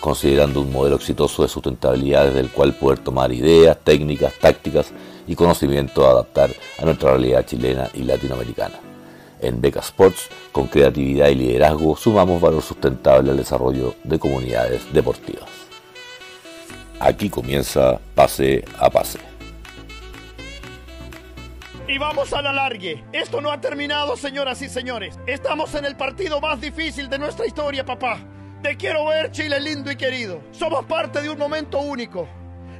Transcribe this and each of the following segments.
considerando un modelo exitoso de sustentabilidad desde el cual poder tomar ideas, técnicas, tácticas y conocimiento a adaptar a nuestra realidad chilena y latinoamericana. En Beca Sports, con creatividad y liderazgo, sumamos valor sustentable al desarrollo de comunidades deportivas. Aquí comienza Pase a Pase. Y vamos a la largue. Esto no ha terminado, señoras y señores. Estamos en el partido más difícil de nuestra historia, papá. Te quiero ver, Chile lindo y querido. Somos parte de un momento único.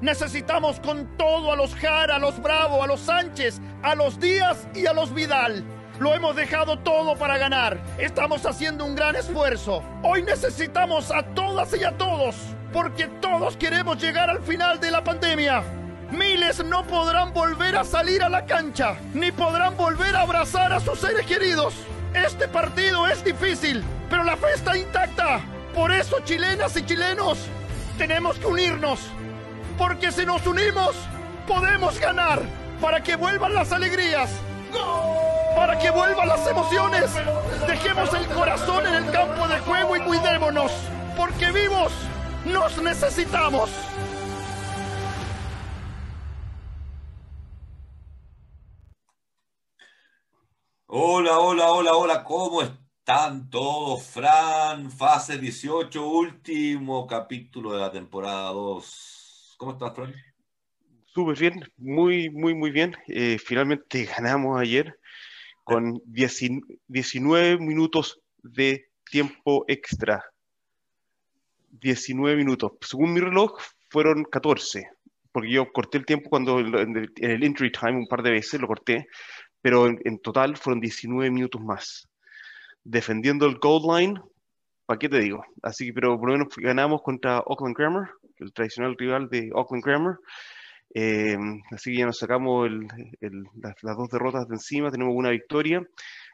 Necesitamos con todo a los Jara, a los Bravo, a los Sánchez, a los Díaz y a los Vidal. Lo hemos dejado todo para ganar. Estamos haciendo un gran esfuerzo. Hoy necesitamos a todas y a todos, porque todos queremos llegar al final de la pandemia. Miles no podrán volver a salir a la cancha, ni podrán volver a abrazar a sus seres queridos. Este partido es difícil, pero la fe está intacta. Por eso, chilenas y chilenos, tenemos que unirnos. Porque si nos unimos, podemos ganar. Para que vuelvan las alegrías. Para que vuelvan las emociones. Dejemos el corazón en el campo de juego y cuidémonos. Porque vivos nos necesitamos. Hola, hola, hola, hola, ¿cómo estás? Están todos, Fran, fase 18, último capítulo de la temporada 2. ¿Cómo estás, Fran? Súper bien, muy, muy, muy bien. Eh, finalmente ganamos ayer con 19 minutos de tiempo extra. 19 minutos. Según mi reloj, fueron 14, porque yo corté el tiempo cuando en el, entry time un par de veces, lo corté, pero en total fueron 19 minutos más defendiendo el gold line, ¿para qué te digo? Así que, pero por lo menos ganamos contra Auckland Grammar, el tradicional rival de Auckland Grammar. Eh, así que ya nos sacamos el, el, las, las, dos derrotas de encima, tenemos una victoria.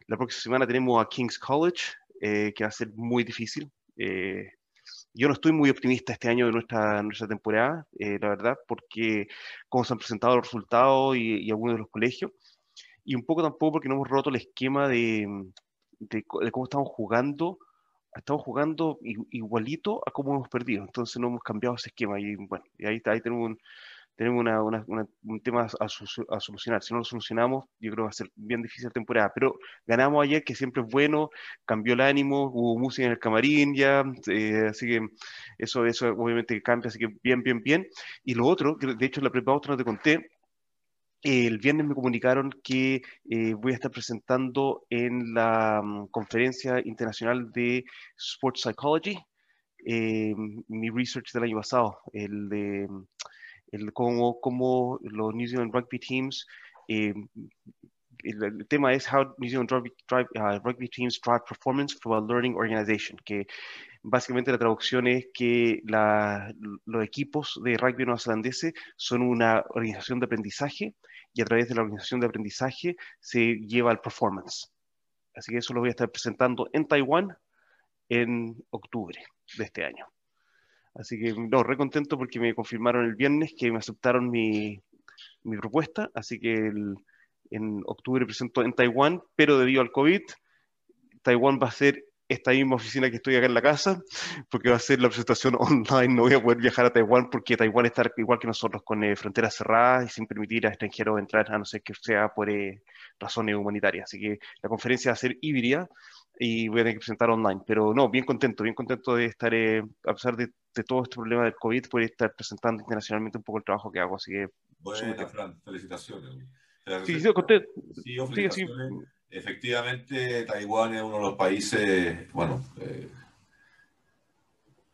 La próxima semana tenemos a King's College, eh, que va a ser muy difícil. Eh, yo no estoy muy optimista este año de nuestra, nuestra temporada, la verdad, porque cómo se han presentado los resultados y, y algunos de los colegios, y un poco tampoco porque no hemos roto el esquema de, de, de, cómo estamos jugando, estamos jugando igualito a cómo hemos perdido. Entonces no hemos cambiado ese esquema. Y bueno, y ahí, ahí tenemos un, tenemos una, una, una, un tema a, a, solucionar. Si no lo solucionamos, yo creo que va a ser bien difícil la temporada. Pero ganamos ayer, que siempre es bueno, cambió el ánimo, hubo música en el camarín ya, eh, así que eso, eso obviamente cambia, así que bien, bien, bien. Y lo otro, que de hecho en la prepa no te conté, el viernes me comunicaron que eh, voy a estar presentando en la um, conferencia internacional de Sports Psychology eh, mi research del año pasado, el de el cómo, cómo los New Zealand Rugby Teams, eh, el, el, tema es How New Zealand Rugby, drive, uh, rugby Teams Drive Performance from a Learning Organization, que básicamente la traducción es que la, los equipos de rugby neozelandeses son una organización de aprendizaje y a través de la organización de aprendizaje se lleva al performance. Así que eso lo voy a estar presentando en Taiwán en octubre de este año. Así que no, re contento porque me confirmaron el viernes que me aceptaron mi, mi propuesta, así que el, en octubre presento en Taiwán, pero debido al COVID, Taiwán va a ser esta misma oficina que estoy acá en la casa, porque va a ser la presentación online, no voy a poder viajar a Taiwán porque Taiwán está igual que nosotros, con eh, fronteras cerradas y sin permitir a extranjeros entrar, a no ser que sea por eh, razones humanitarias. Así que la conferencia va a ser híbrida y voy a tener que presentar online. Pero no, bien contento, bien contento de estar, eh, a pesar de, de, todo este problema del COVID, poder estar presentando internacionalmente un poco el trabajo que hago. Así que... Bueno, Fran, felicitaciones. Sí, sí, sí efectivamente Taiwán es uno de los países, bueno, eh,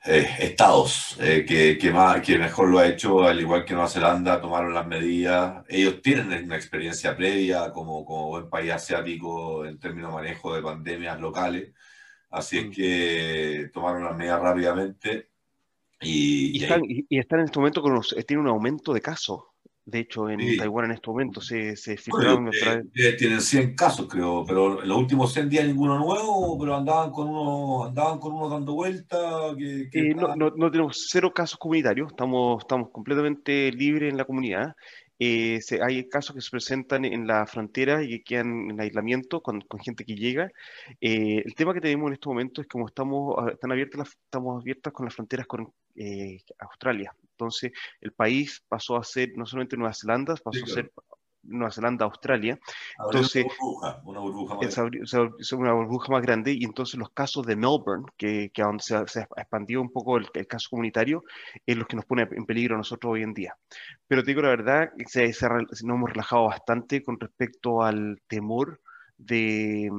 eh, estados eh, que, que, más, que mejor lo ha hecho, al igual que Nueva Zelanda, tomaron las medidas. Ellos tienen una experiencia previa como, como buen país asiático en términos de manejo de pandemias locales, así es que tomaron las medidas rápidamente. Y, están, y, están, en este momento con los, tiene un aumento de casos. De hecho, en Taiwán en este momento se, se filtraron. Eh, eh, tienen 100 casos, creo, pero en los últimos 100 días ninguno nuevo, pero andaban con uno, andaban con uno dando vuelta. Que, no, no, no, tenemos cero casos comunitarios, estamos, estamos completamente libres en la comunidad. Eh, hay casos que se presentan en la frontera y que quedan en aislamiento con, con gente que llega. Eh, el tema que tenemos en este momento es que como estamos, ah, están abiertas estamos abiertas con las fronteras con eh, Australia. Entonces, el país pasó a ser no solamente Nueva Zelanda, pasó a ser Nueva Zelanda, Australia. Entonces, una burbuja, es, una burbuja más grande y entonces los casos de Melbourne, que, que donde se, ha expandido un poco el, caso comunitario, es los que nos pone en peligro a nosotros hoy en día. Pero te digo la verdad, se, nos hemos relajado bastante con respecto al temor de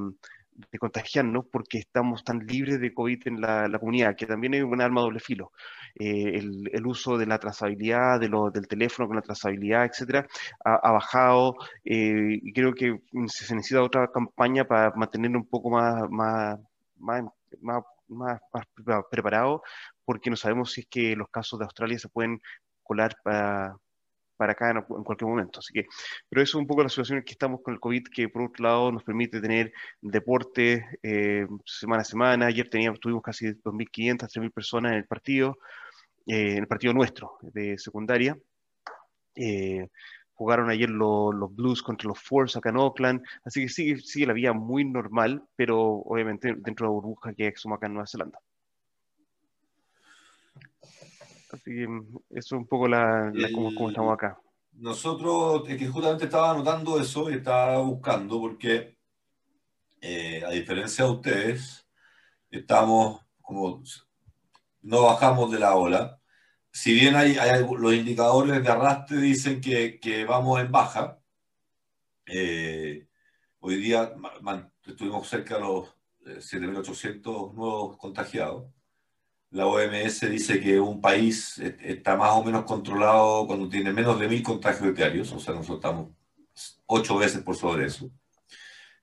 de contagiarnos porque estamos tan libres de COVID en la, comunidad, que también es un arma doble filo. Eh, el, uso de la trazabilidad, de lo, del teléfono con la trazabilidad, etcétera, ha, bajado eh, y creo que se necesita otra campaña para mantener un poco más, más, más, más, más preparado porque no sabemos si es que los casos de Australia se pueden colar para, para acá en, cualquier momento. Así que, pero eso es un poco la situación en que estamos con el COVID, que por otro lado nos permite tener deporte eh, semana a semana. Ayer teníamos, tuvimos casi 2.500, 3.000 personas en el partido, eh, en el partido nuestro de secundaria. Eh, jugaron ayer los Blues contra los Force acá en Oakland, así que sigue, sigue la vida muy normal, pero obviamente dentro de la burbuja que somos acá en Nueva Zelanda. Así que mm, eso es un poco la, como, estamos acá. Nosotros, es que justamente estaba anotando eso y estaba buscando, porque eh, a diferencia de ustedes, estamos como no bajamos de la ola. Si bien hay, los indicadores de arrastre dicen que, que vamos en baja, eh, hoy día estuvimos cerca de los 7.800 eh, nuevos contagiados la OMS dice que un país está más o menos controlado cuando tiene menos de mil contagios diarios, o sea, nosotros estamos ocho veces por sobre eso.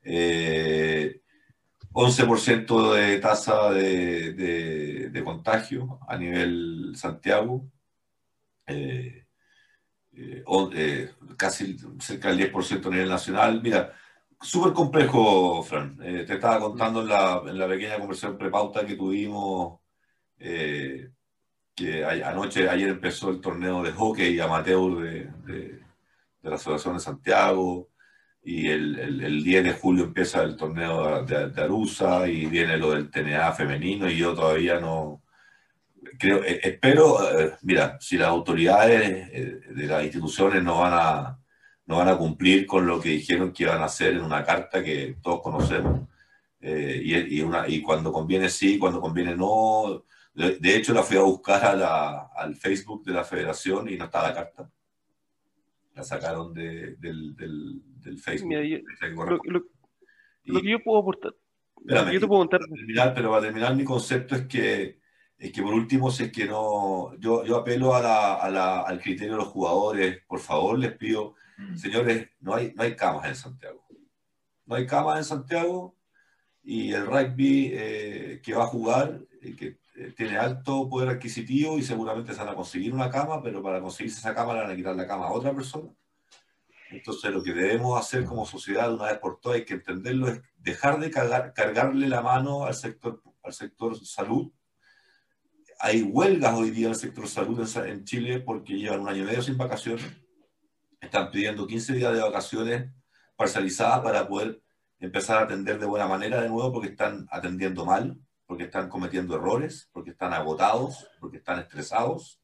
11% eh, de tasa de, contagio a nivel Santiago, eh, eh, casi cerca del 10% a nivel nacional. Mira, súper complejo, Fran. te estaba contando en la, en la pequeña conversación prepauta que tuvimos eh, que anoche, ayer empezó el torneo de hockey amateur de, de, la Asociación de Santiago y el, el, 10 de julio empieza el torneo de, Arusa y viene lo del TNA femenino y yo todavía no creo, eh, espero, eh, mira, si las autoridades de las instituciones no van a no van a cumplir con lo que dijeron que iban a hacer en una carta que todos conocemos y, y, una, y cuando conviene sí, cuando conviene no, de, hecho, la fui a buscar a la, al Facebook de la federación y no está la carta. La sacaron de, del, del, del, Facebook. lo, que yo puedo aportar. yo te puedo contar. Para terminar, pero para terminar, mi concepto es que, es que por último, si es que no. Yo, yo apelo a la, a la, al criterio de los jugadores. Por favor, les pido, mm. señores, no hay, no hay camas en Santiago. No hay camas en Santiago y el rugby eh, que va a jugar, eh, que tiene alto poder adquisitivo y seguramente se van a conseguir una cama, pero para conseguirse esa cama le van a quitar la cama a otra persona. Entonces lo que debemos hacer como sociedad una vez por todas hay que entenderlo es dejar de cargarle la mano al sector, al sector salud. Hay huelgas hoy día en el sector salud en, Chile porque llevan un año y medio sin vacaciones. Están pidiendo 15 días de vacaciones parcializadas para poder empezar a atender de buena manera de nuevo porque están atendiendo mal porque están cometiendo errores, porque están agotados, porque están estresados.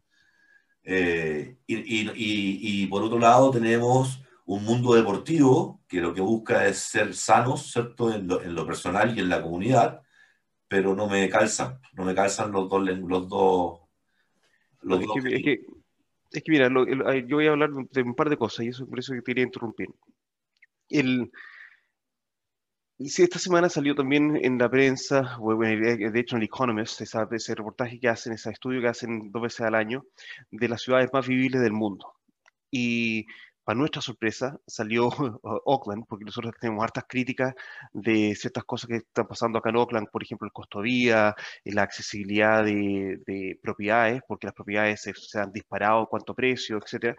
Eh, y, por otro lado tenemos un mundo deportivo que lo que busca es ser sanos, ¿cierto? En lo, personal y en la comunidad, pero no me calzan, no me calzan los dos. Los dos, los es, que, es, que, mira, yo voy a hablar de un par de cosas y eso por eso que quería interrumpir. El, y sí, esta semana salió también en la prensa, de hecho en El Economist, ese reportaje que hacen, ese estudio que hacen dos veces al año, de las ciudades más vivibles del mundo. Y para nuestra sorpresa, salió Oakland, porque nosotros tenemos hartas críticas de ciertas cosas que están pasando acá en Oakland, por ejemplo, el costo de vía, la accesibilidad de, propiedades, porque las propiedades se, han disparado a precio, etc.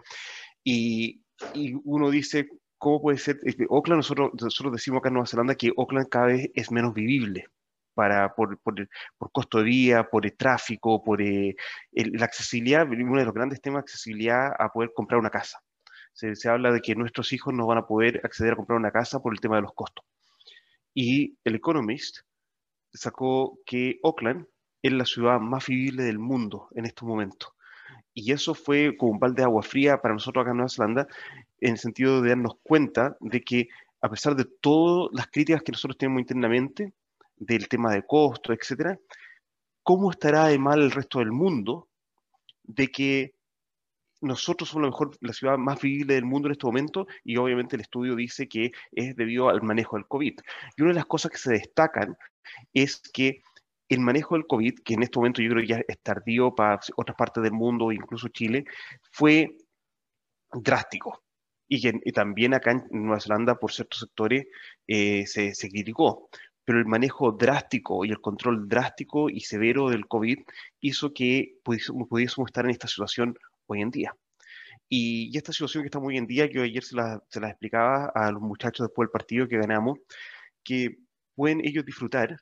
Y, uno dice, ¿cómo puede ser? Oakland, nosotros, decimos acá en Nueva Zelanda que Oakland cada vez es menos vivible. Para, por, por, por, costo de vía, por el tráfico, por eh, la accesibilidad, uno de los grandes temas de accesibilidad a poder comprar una casa se, habla de que nuestros hijos no van a poder acceder a comprar una casa por el tema de los costos. Y el Economist sacó que Oakland es la ciudad más vivible del mundo en estos momentos. Y eso fue como un balde de agua fría para nosotros acá en Nueva Zelanda, en el sentido de darnos cuenta de que a pesar de todas las críticas que nosotros tenemos internamente, del tema de costos, etcétera, ¿cómo estará de mal el resto del mundo de que nosotros somos la mejor, la ciudad más vivible del mundo en este momento y obviamente el estudio dice que es debido al manejo del COVID. Y una de las cosas que se destacan es que el manejo del COVID, que en este momento yo creo ya es tardío para otras partes del mundo, incluso Chile, fue drástico. Y, que, también acá en Nueva Zelanda, por ciertos sectores, eh, se, se criticó pero el manejo drástico y el control drástico y severo del COVID hizo que pudiésemos estar en esta situación hoy en día. Y, esta situación que está hoy en día, que ayer se la, se la explicaba a los muchachos después del partido que ganamos, que pueden ellos disfrutar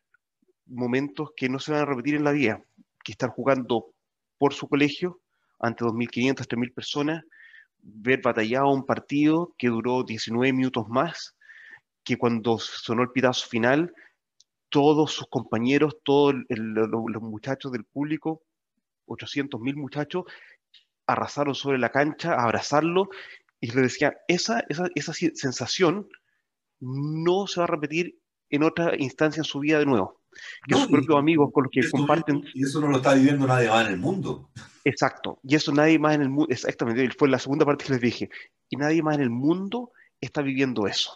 momentos que no se van a repetir en la vida, que estar jugando por su colegio ante 2.500, 3.000 personas, ver batallado un partido que duró 19 minutos más, que cuando sonó el pitazo final, todos sus compañeros, todos los muchachos del público, 800.000 muchachos, arrasaron sobre la cancha, a abrazarlo, y le decía, esa, esa, esa sensación no se va a repetir en otra instancia en su vida de nuevo. Que sus propios amigos con los que comparten. Y eso no lo está viviendo nadie más en el mundo. Exacto. Y eso nadie más en el mundo. Exactamente. Fue la segunda parte que les dije. Y nadie más en el mundo está viviendo eso.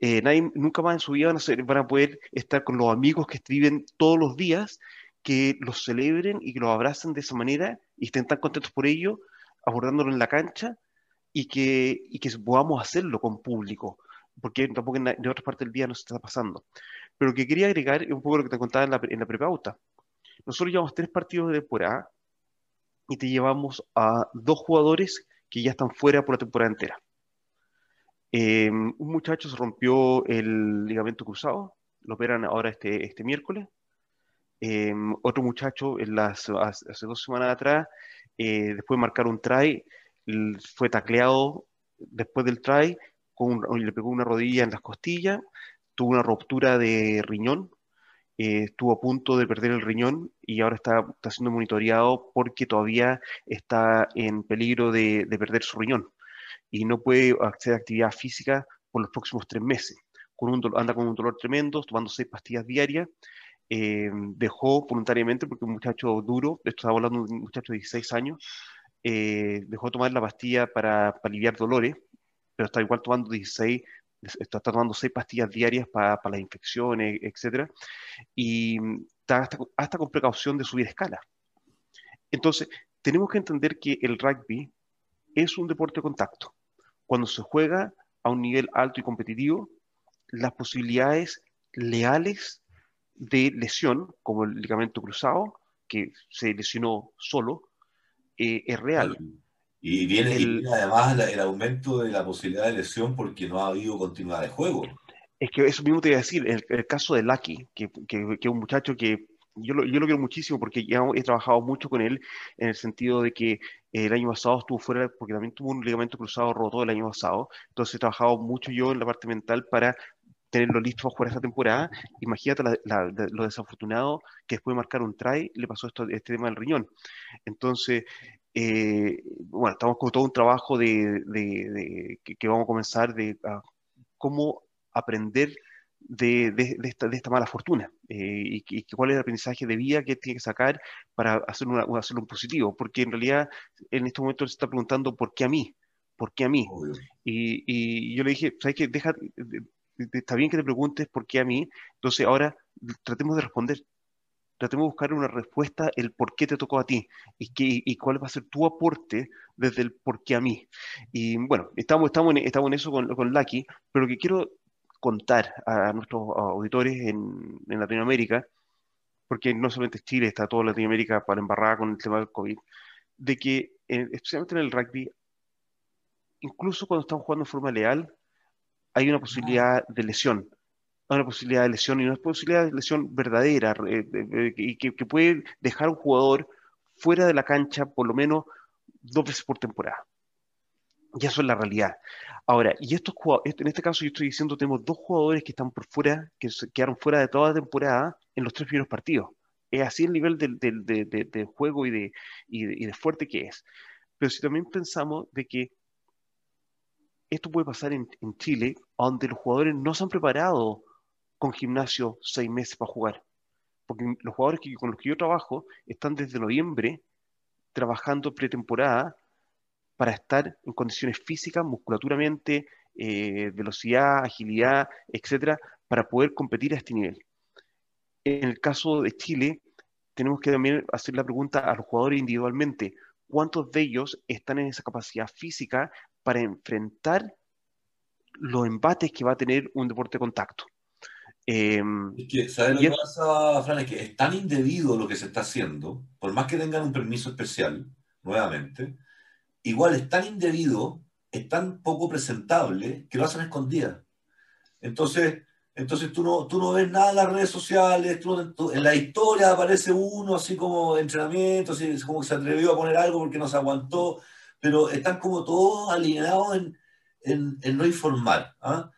Eh, nadie, nunca más en su vida van a, van a, poder estar con los amigos que viven todos los días que los celebren y que los abracen de esa manera y estén tan contentos por ello, abordándolo en la cancha y que, y que podamos hacerlo con público, porque tampoco en, en otras partes del día no se está pasando. Pero lo que quería agregar es un poco lo que te contaba en la, en la prepauta. Nosotros llevamos tres partidos de temporada y te llevamos a dos jugadores que ya están fuera por la temporada entera. Eh, un muchacho se rompió el ligamento cruzado, lo operan ahora este, este miércoles. Em, otro muchacho en las, hace dos semanas atrás, eh, después de marcar un try, fue tacleado después del try, con le pegó una rodilla en las costillas, tuvo una ruptura de riñón, eh, estuvo a punto de perder el riñón y ahora está, está siendo monitoreado porque todavía está en peligro de, de perder su riñón y no puede acceder a actividad física por los próximos tres meses. Con un anda con un dolor tremendo, tomando seis pastillas diarias eh, dejó voluntariamente, porque un muchacho duro, esto estaba hablando de un muchacho de 16 años, eh, dejó tomar la pastilla para, aliviar dolores, pero está igual tomando 16, está tomando 6 pastillas diarias para, para las infecciones, etc. Y está hasta, hasta con precaución de subir escala. Entonces, tenemos que entender que el rugby es un deporte de contacto. Cuando se juega a un nivel alto y competitivo, las posibilidades leales de lesión, como el ligamento cruzado, que se lesionó solo, eh, es real. Y viene, además el, aumento de la posibilidad de lesión porque no ha habido continuidad de juego. Es que eso mismo te iba a decir, el, el caso de Lucky, que, que, que, un muchacho que yo lo, yo lo quiero muchísimo porque ya he trabajado mucho con él en el sentido de que el año pasado estuvo fuera porque también tuvo un ligamento cruzado roto el año pasado. Entonces he trabajado mucho yo en la parte mental para tenerlo listo para jugar esta temporada. Imagínate lo desafortunado que después de marcar un try le pasó esto, este tema del riñón. Entonces, eh, bueno, estamos con todo un trabajo de, que, vamos a comenzar de cómo aprender de, esta, esta, mala fortuna eh, y, cuál es el aprendizaje de vida que tiene que sacar para hacer hacerlo un positivo, porque en realidad en este momento se está preguntando por qué a mí, por qué a mí. Y, y, yo le dije, ¿sabes qué? Deja, está bien que te preguntes por qué a mí, entonces ahora tratemos de responder. Tratemos de buscar una respuesta, el por qué te tocó a ti y, qué, y cuál va a ser tu aporte desde el por qué a mí. Y bueno, estamos, estamos, en, estamos en eso con, con Lucky, pero lo que quiero contar a nuestros auditores en, en Latinoamérica, porque no solamente Chile, está toda Latinoamérica para embarrar con el tema del COVID, de que especialmente en el rugby, incluso cuando estamos jugando de forma leal, hay una posibilidad de lesión una posibilidad de lesión y una posibilidad de lesión verdadera y que, puede dejar a un jugador fuera de la cancha por lo menos dos veces por temporada. Y eso es la realidad. Ahora, y estos en este caso yo estoy diciendo, tenemos dos jugadores que están por fuera, que se quedaron fuera de toda la temporada en los tres primeros partidos. Es así el nivel del, de, juego y de, y de, fuerte que es. Pero si también pensamos de que esto puede pasar en, en Chile, donde los jugadores no se han preparado con gimnasio seis meses para jugar. Porque los jugadores que, con los que yo trabajo están desde noviembre trabajando pretemporada para estar en condiciones físicas, musculaturamente, eh, velocidad, agilidad, etcétera, para poder competir a este nivel. En el caso de Chile, tenemos que también hacer la pregunta a los jugadores individualmente: ¿cuántos de ellos están en esa capacidad física para enfrentar los embates que va a tener un deporte de contacto? Em, es que, ¿sabes lo que pasa, Fran? Es que es tan indebido lo que se está haciendo, por más que tengan un permiso especial, nuevamente, igual es tan indebido, es tan poco presentable, que lo hacen escondida. Entonces, entonces tú no, tú no ves nada en las redes sociales, en la historia aparece uno así como de entrenamiento, así como que se atrevió a poner algo porque no se aguantó, pero están como todos alineados en, en, no informar. ¿ah?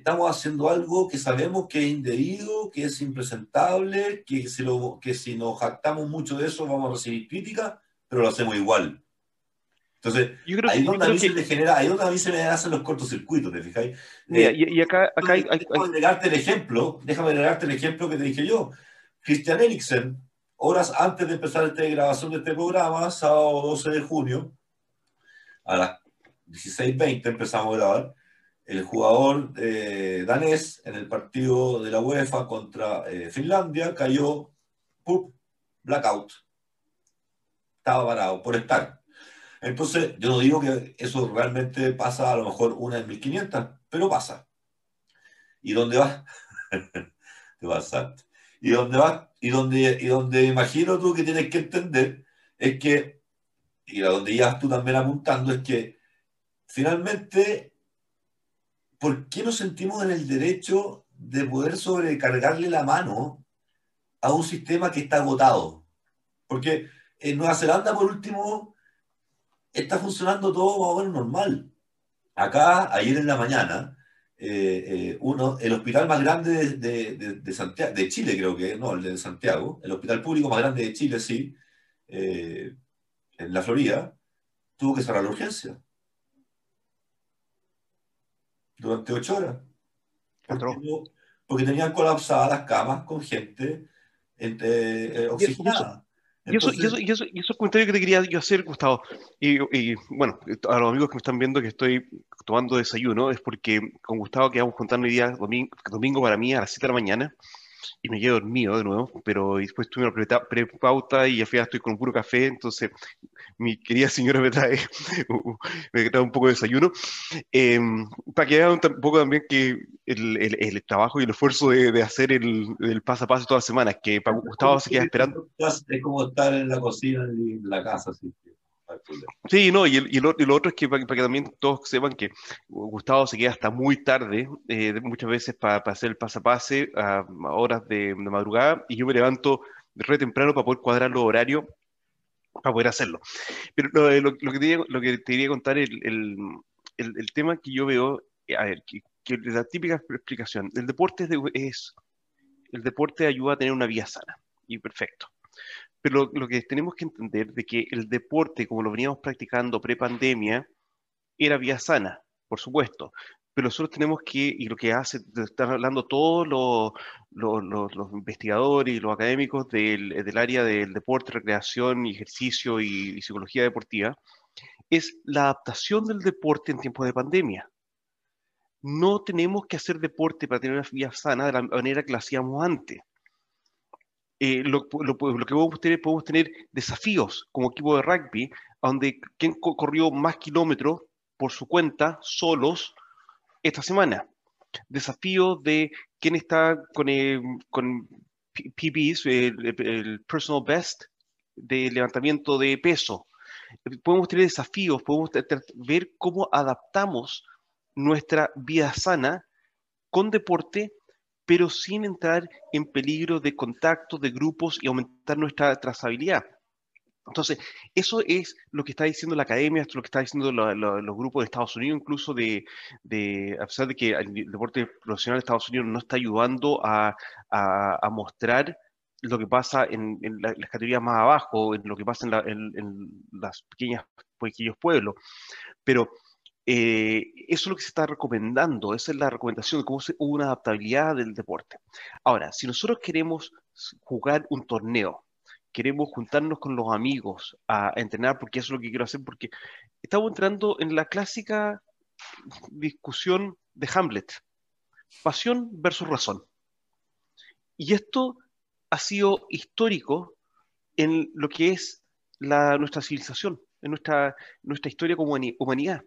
Estamos haciendo algo que sabemos que es indebido, que es impresentable, que si, lo, que si nos jactamos mucho de eso vamos a recibir crítica, pero lo hacemos igual. Entonces, ahí, donde a mí se me genera, ahí donde a mí se me hacen los cortocircuitos, ¿te fijáis? Eh, y, acá, acá hay, déjame agregarte el ejemplo, déjame agregarte el ejemplo que te dije yo. Christian Eriksen, horas antes de empezar esta grabación de este programa, sábado 12 de junio, a las 16.20 empezamos a grabar, el jugador eh, danés en el partido de la UEFA contra eh, Finlandia cayó, ¡pup! blackout. Estaba parado por estar. Entonces, yo no digo que eso realmente pasa a lo mejor una en 1500, pero pasa. ¿Y dónde va? Te vas Y dónde va, y donde, y donde imagino tú que tienes que entender es que, y a donde ya tú también apuntando, es que finalmente ¿por qué nos sentimos en el derecho de poder sobrecargarle la mano a un sistema que está agotado? Porque en Nueva Zelanda, por último, está funcionando todo más normal. Acá, ayer en la mañana, eh, eh, uno, el hospital más grande de, Santiago, de Chile creo que, no, el de Santiago, el hospital público más grande de Chile, sí, eh, en la Florida, tuvo que cerrar la urgencia durante ocho horas. Porque, tenían colapsadas las camas con gente eh, oxigenada. Y eso, y, eso, y, eso, y eso comentario que te quería yo hacer, Gustavo, y, y, bueno, a los amigos que me están viendo que estoy tomando desayuno, es porque con Gustavo quedamos contando hoy día, domingo, domingo para mí a las 7 de la mañana, y me quedo dormido de nuevo, pero después tuve una pre-pauta y ya estoy con un puro café, entonces mi querida señora me trae, me trae un poco de desayuno, em, para que vean un poco también que el, el, trabajo y el esfuerzo de, de hacer el, el, paso a paso todas las semanas, que para Gustavo se queda esperando. Es como estar en la cocina en la casa, sí. Sí, no, y, y, lo, y, lo, otro es que para, que también todos sepan que Gustavo se queda hasta muy tarde, eh, muchas veces para, hacer el pasapase a, a horas de, de, madrugada, y yo me levanto re temprano para poder cuadrar los horarios para poder hacerlo. Pero lo, lo, lo que, te, lo que te quería contar, el, el, el, tema que yo veo, eh, a ver, que, que la típica explicación, el deporte es, es, el deporte ayuda a tener una vida sana, y perfecto. Pero lo, que tenemos que entender de que el deporte, como lo veníamos practicando pre-pandemia, era vía sana, por supuesto. Pero nosotros tenemos que, y lo que hace, están hablando todos los, los, investigadores y los académicos del, del, área del deporte, recreación, ejercicio y, y psicología deportiva, es la adaptación del deporte en tiempos de pandemia. No tenemos que hacer deporte para tener una vida sana de la manera que lo hacíamos antes eh, lo, lo, lo, que podemos tener, podemos tener desafíos como equipo de rugby, donde quien corrió más kilómetros por su cuenta, solos, esta semana. Desafíos de quién está con, eh, con PBs, el, personal best de levantamiento de peso. Podemos tener desafíos, podemos ver cómo adaptamos nuestra vida sana con deporte, pero sin entrar en peligro de contacto de grupos y aumentar nuestra trazabilidad. Entonces, eso es lo que está diciendo la academia, esto es lo que está diciendo los grupos de Estados Unidos, incluso de, a pesar de que el deporte profesional de Estados Unidos no está ayudando a, mostrar lo que pasa en, las categorías más abajo, en lo que pasa en, en las pequeñas, pequeños pueblos. Pero eh, eso es lo que se está recomendando, esa es la recomendación de cómo se, una adaptabilidad del deporte. Ahora, si nosotros queremos jugar un torneo, queremos juntarnos con los amigos a, entrenar, porque eso es lo que quiero hacer, porque estamos entrando en la clásica discusión de Hamlet, pasión versus razón. Y esto ha sido histórico en lo que es la, nuestra civilización, en nuestra, nuestra historia como humanidad.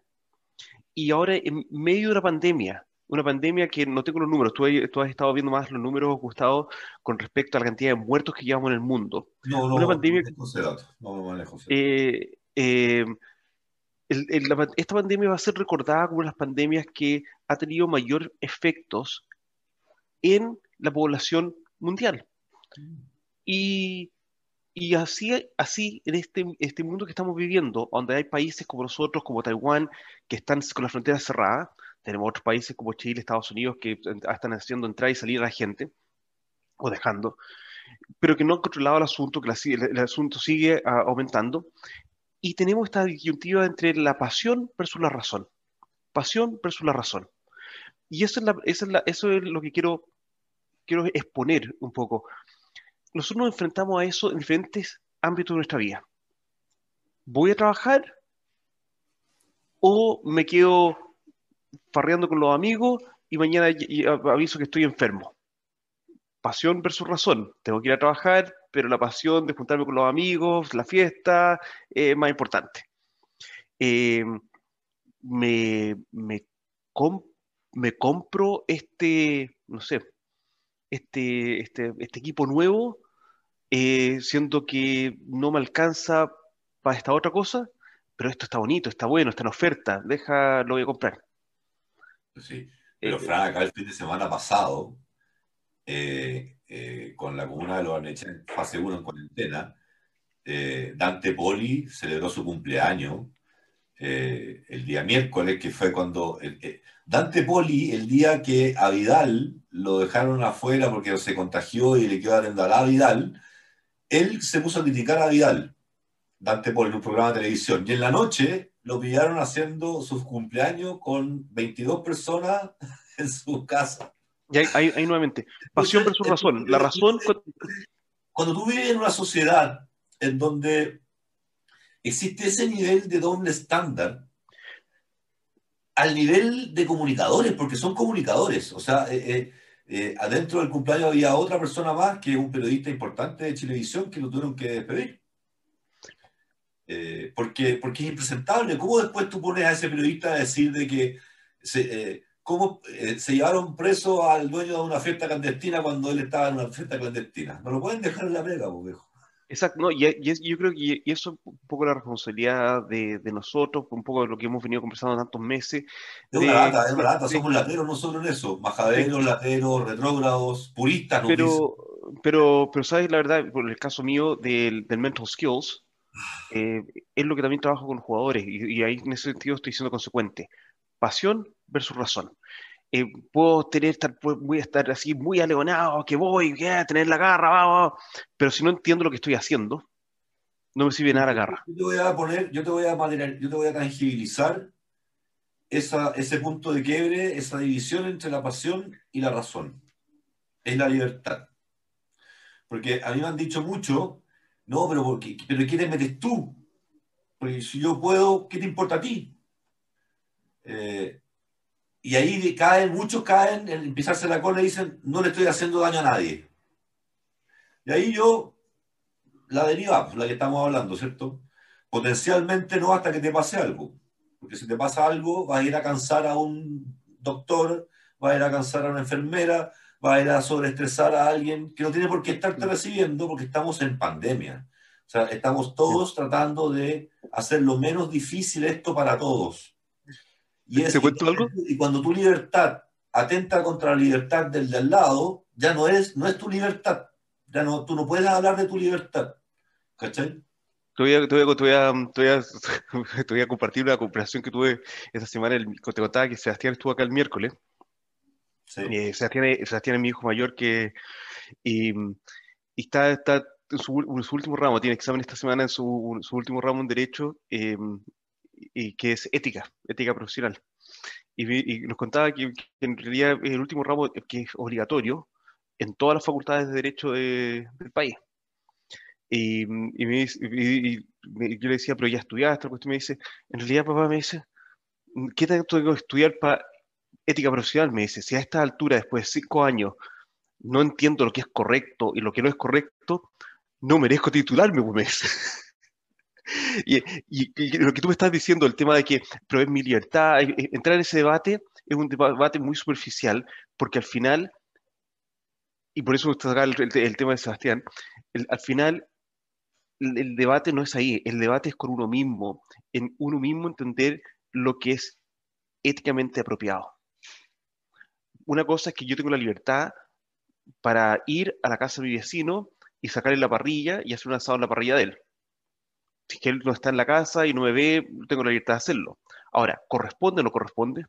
Y ahora, en medio de una pandemia, una pandemia que no tengo los números, tú, has estado viendo más los números, Gustavo, con respecto a la cantidad de muertos que llevamos en el mundo. No, no, una pandemia, no, no manejo eh, eh, esta pandemia va a ser recordada como las pandemias que ha tenido mayor efectos en la población mundial. Y, y así, así en este, este mundo que estamos viviendo, donde hay países como nosotros, como Taiwán, que están con las fronteras cerradas, tenemos otros países como Chile, Estados Unidos, que están haciendo entrar y salir a la gente, o dejando, pero que no han controlado el asunto, que el, asunto sigue ah, aumentando. Y tenemos esta disyuntiva entre la pasión versus la razón. Pasión versus la razón. Y eso es, eso es lo que quiero, quiero exponer un poco. Nosotros nos enfrentamos a eso en diferentes ámbitos de nuestra vida. ¿Voy a trabajar o me quedo farreando con los amigos y mañana aviso que estoy enfermo. Pasión versus razón. Tengo que ir a trabajar, pero la pasión de juntarme con los amigos, la fiesta, es más importante. Eh, me, me, compro este, no sé, este, este, este equipo nuevo, eh, siendo que no me alcanza para esta otra cosa, pero esto está bonito, está bueno, está en oferta, deja, lo voy a comprar. Sí, pero eh, Fran, acá el fin de semana pasado, eh, eh, con la comuna de Los en fase 1 en cuarentena, Dante Poli celebró su cumpleaños el día miércoles, que fue cuando... Dante Poli, el día que a Vidal lo dejaron afuera porque se contagió y le quedó arrendar a Vidal, él se puso a criticar a Vidal, Dante Poli, en un programa de televisión. Y en la noche lo pillaron haciendo sus cumpleaños con 22 personas en su casa. Y ahí, nuevamente, pasión versus razón. La razón... Cuando tú vives en una sociedad en donde existe ese nivel de doble estándar, al nivel de comunicadores, porque son comunicadores, o sea, eh, eh, eh, adentro del cumpleaños había otra persona más que un periodista importante de televisión que lo tuvieron que despedir. Eh, porque, porque es impresentable. ¿Cómo después tú pones a ese periodista a decir de que se, eh, cómo se llevaron preso al dueño de una fiesta clandestina cuando él estaba en una fiesta clandestina? No lo pueden dejar en la pega, pues, viejo. Exacto, no, y, yo creo que y eso es un poco la responsabilidad de, de, nosotros, un poco de lo que hemos venido conversando tantos meses. Es una lata, es una lata, somos lateros nosotros en eso, majaderos, lateros, retrógrados, puristas. Pero, pero, pero, ¿sabes la verdad? Por el caso mío del, del mental skills, eh, es lo que también trabajo con jugadores y, ahí en ese sentido estoy siendo consecuente. Pasión versus razón. Eh, puedo tener, estar, voy a estar así muy aleonado, que voy, a tener la garra, pero si no entiendo lo que estoy haciendo, no me sirve nada la garra. Yo te voy a poner, yo te voy a, yo te voy a tangibilizar esa, ese punto de quiebre, esa división entre la pasión y la razón. Es la libertad. Porque a mí me han dicho mucho no, pero, pero ¿qué te metes tú? Porque si yo puedo, ¿qué te importa a ti? Eh, y ahí caen, muchos caen en pisarse la cola y dicen, no le estoy haciendo daño a nadie. Y ahí yo, la deriva, la que estamos hablando, ¿cierto? Potencialmente no hasta que te pase algo. Porque si te pasa algo, vas a ir a cansar a un doctor, vas a ir a cansar a una enfermera, vas a ir a sobreestresar a alguien que no tiene por qué estarte recibiendo porque estamos en pandemia. O sea, estamos todos tratando de hacer lo menos difícil esto para todos. Y es, ¿Te cuento algo? Y cuando tu libertad atenta contra la libertad del de al lado, ya no es, no es tu libertad. Ya no, tú no puedes hablar de tu libertad. ¿Cachai? Te voy, a, te, voy a, te, voy a, compartir una comparación que tuve esta semana. El, te contaba que Sebastián estuvo acá el miércoles. Sí. Eh, Sebastián, es mi hijo mayor que y, está, está en su, último ramo, tiene examen esta semana en su, su último ramo en Derecho, eh, y que es ética, ética profesional. Y, nos contaba que, en realidad el último ramo que es obligatorio en todas las facultades de Derecho del país. Y, me, yo le decía, pero ya estudiaste, cuestión me dice, en realidad papá me dice, ¿qué tengo que estudiar para ética profesional? Me dice, si a esta altura, después de cinco años, no entiendo lo que es correcto y lo que no es correcto, no merezco titularme, pues, me dice. y, lo que tú me estás diciendo, el tema de que, pero es mi libertad, entrar en ese debate es un debate muy superficial, porque al final, y por eso me el, el, tema de Sebastián, al final el, debate no es ahí, el debate es con uno mismo, en uno mismo entender lo que es éticamente apropiado. Una cosa es que yo tengo la libertad para ir a la casa de mi vecino y sacarle la parrilla y hacer un asado en la parrilla de él si que él no está en la casa y no me ve, tengo la libertad de hacerlo. Ahora, ¿corresponde o no corresponde?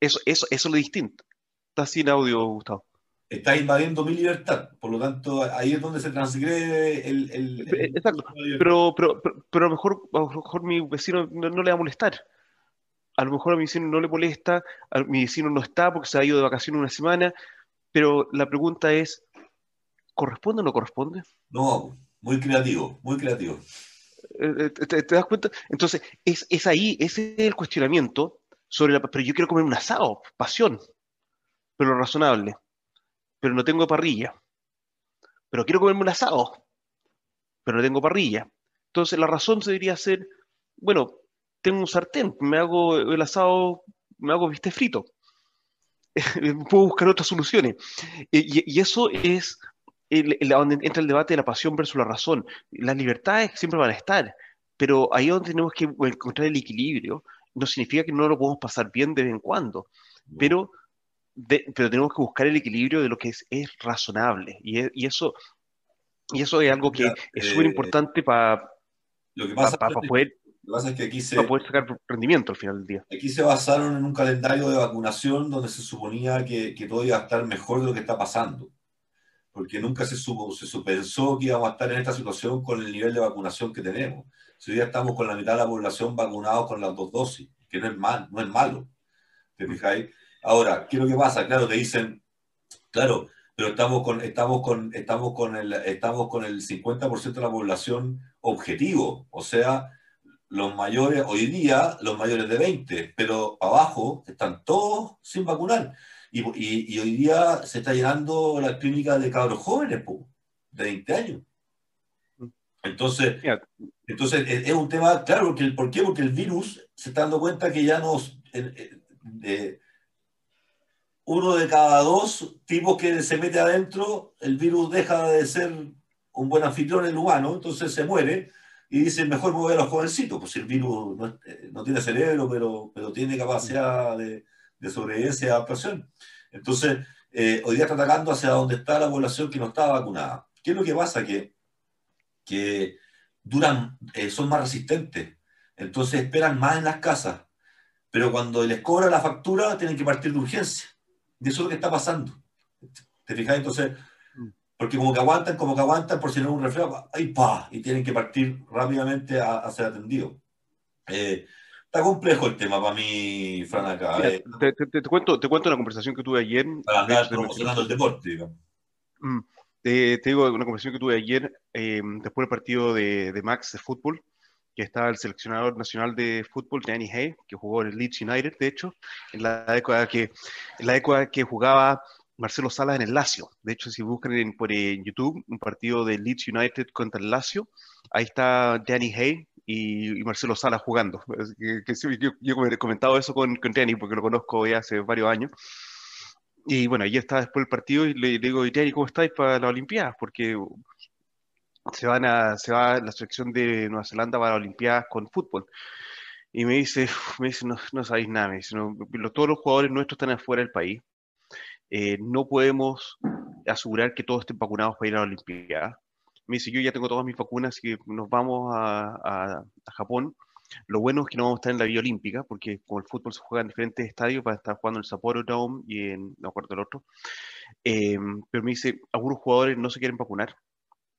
Eso, eso, eso es lo distinto. Está sin audio, Gustavo. Está invadiendo mi libertad, por lo tanto, ahí es donde se transgrede el... el, Exacto, pero, pero, pero, a, lo mejor, a lo mejor mi vecino no, le va a molestar. A lo mejor a mi vecino no le molesta, a mi vecino no está porque se ha ido de vacaciones una semana, pero la pregunta es, ¿corresponde o no corresponde? No, muy creativo, muy creativo. Eh, eh, ¿Te, das cuenta? Entonces, es, es, ahí, ese es el cuestionamiento sobre la... Pero yo quiero comer un asado, pasión, pero razonable. Pero no tengo parrilla. Pero quiero comerme un asado, pero no tengo parrilla. Entonces, la razón se debería ser, bueno, tengo un sartén, me hago el asado, me hago viste frito. Puedo buscar otras soluciones. Y, y eso es donde entra el debate de la pasión versus la razón. Las libertades siempre van a estar, pero ahí es donde tenemos que encontrar el equilibrio. No significa que no lo podemos pasar bien de vez en cuando, pero, pero tenemos que buscar el equilibrio de lo que es, es razonable. Y, y, eso, y eso es algo que es súper importante para poder lo que pasa es que aquí se, para poder sacar rendimiento al final del día. Aquí se basaron en un calendario de vacunación donde se suponía que, que, todo iba a estar mejor de lo que está pasando porque nunca se, supo, se pensó que íbamos a estar en esta situación con el nivel de vacunación que tenemos. Si hoy día estamos con la mitad de la población vacunados con las dos dosis, que no es, mal, no es malo. ¿Te fijáis? Ahora, ¿qué es lo que pasa? Claro, te dicen, claro, pero estamos con, estamos con, estamos con, el, estamos con el 50% de la población objetivo, o sea, los mayores, hoy día, los mayores de 20, pero abajo están todos sin vacunar. Y, hoy día se está llenando la clínica de cabros jóvenes, de 20 años. Entonces, entonces es, un tema, claro, porque, ¿por qué? Porque el virus se está dando cuenta que ya nos... uno de cada dos tipos que se mete adentro, el virus deja de ser un buen anfitrión en el humano, entonces se muere y dice, mejor mover a los jovencitos, pues si el virus no, eh, no tiene cerebro, pero, pero tiene capacidad de, de sobrevivencia y adaptación. Entonces, eh, hoy día está atacando hacia donde está la población que no está vacunada. ¿Qué es lo que pasa? Que, que duran, eh, son más resistentes, entonces esperan más en las casas, pero cuando les cobra la factura tienen que partir de urgencia. Y eso es lo que está pasando. ¿Te fijas? Entonces, porque como que aguantan, como que aguantan por si no es un resfriado, ¡ay, pa! Y tienen que partir rápidamente a, ser atendidos. Eh, Está complejo el tema para mí, Fran, acá. Eh. te, cuento, te cuento una conversación que tuve ayer. Para andar promocionando el deporte, digamos. Mm, te, digo una conversación que tuve ayer eh, después del partido de, de, Max de fútbol, que estaba el seleccionador nacional de fútbol, Danny Hay, que jugó en el Leeds United, de hecho, en la época que, en la época que jugaba Marcelo Salas en el Lazio. De hecho, si buscan en, por en YouTube un partido de Leeds United contra el Lazio, ahí está Danny Hay y, Marcelo Salas jugando. Que, yo, he comentado eso con, con Danny porque lo conozco ya hace varios años. Y bueno, ahí está después del partido y le, digo, Danny, ¿cómo estáis para las Olimpiadas? Porque se, van a, se va la selección de Nueva Zelanda para las Olimpiadas con fútbol. Y me dice, me dice no, no sabéis nada, me dice, todos los jugadores nuestros están afuera del país eh, no podemos asegurar que todos estén vacunados para ir a la Olimpiada. Me dice, yo ya tengo todas mis vacunas y nos vamos a, Japón. Lo bueno es que no vamos a estar en la Vía Olímpica, porque como el fútbol se juega en diferentes estadios, va a estar jugando en el Sapporo Dome y en, no acuerdo el otro. Em, pero me dice, algunos jugadores no se quieren vacunar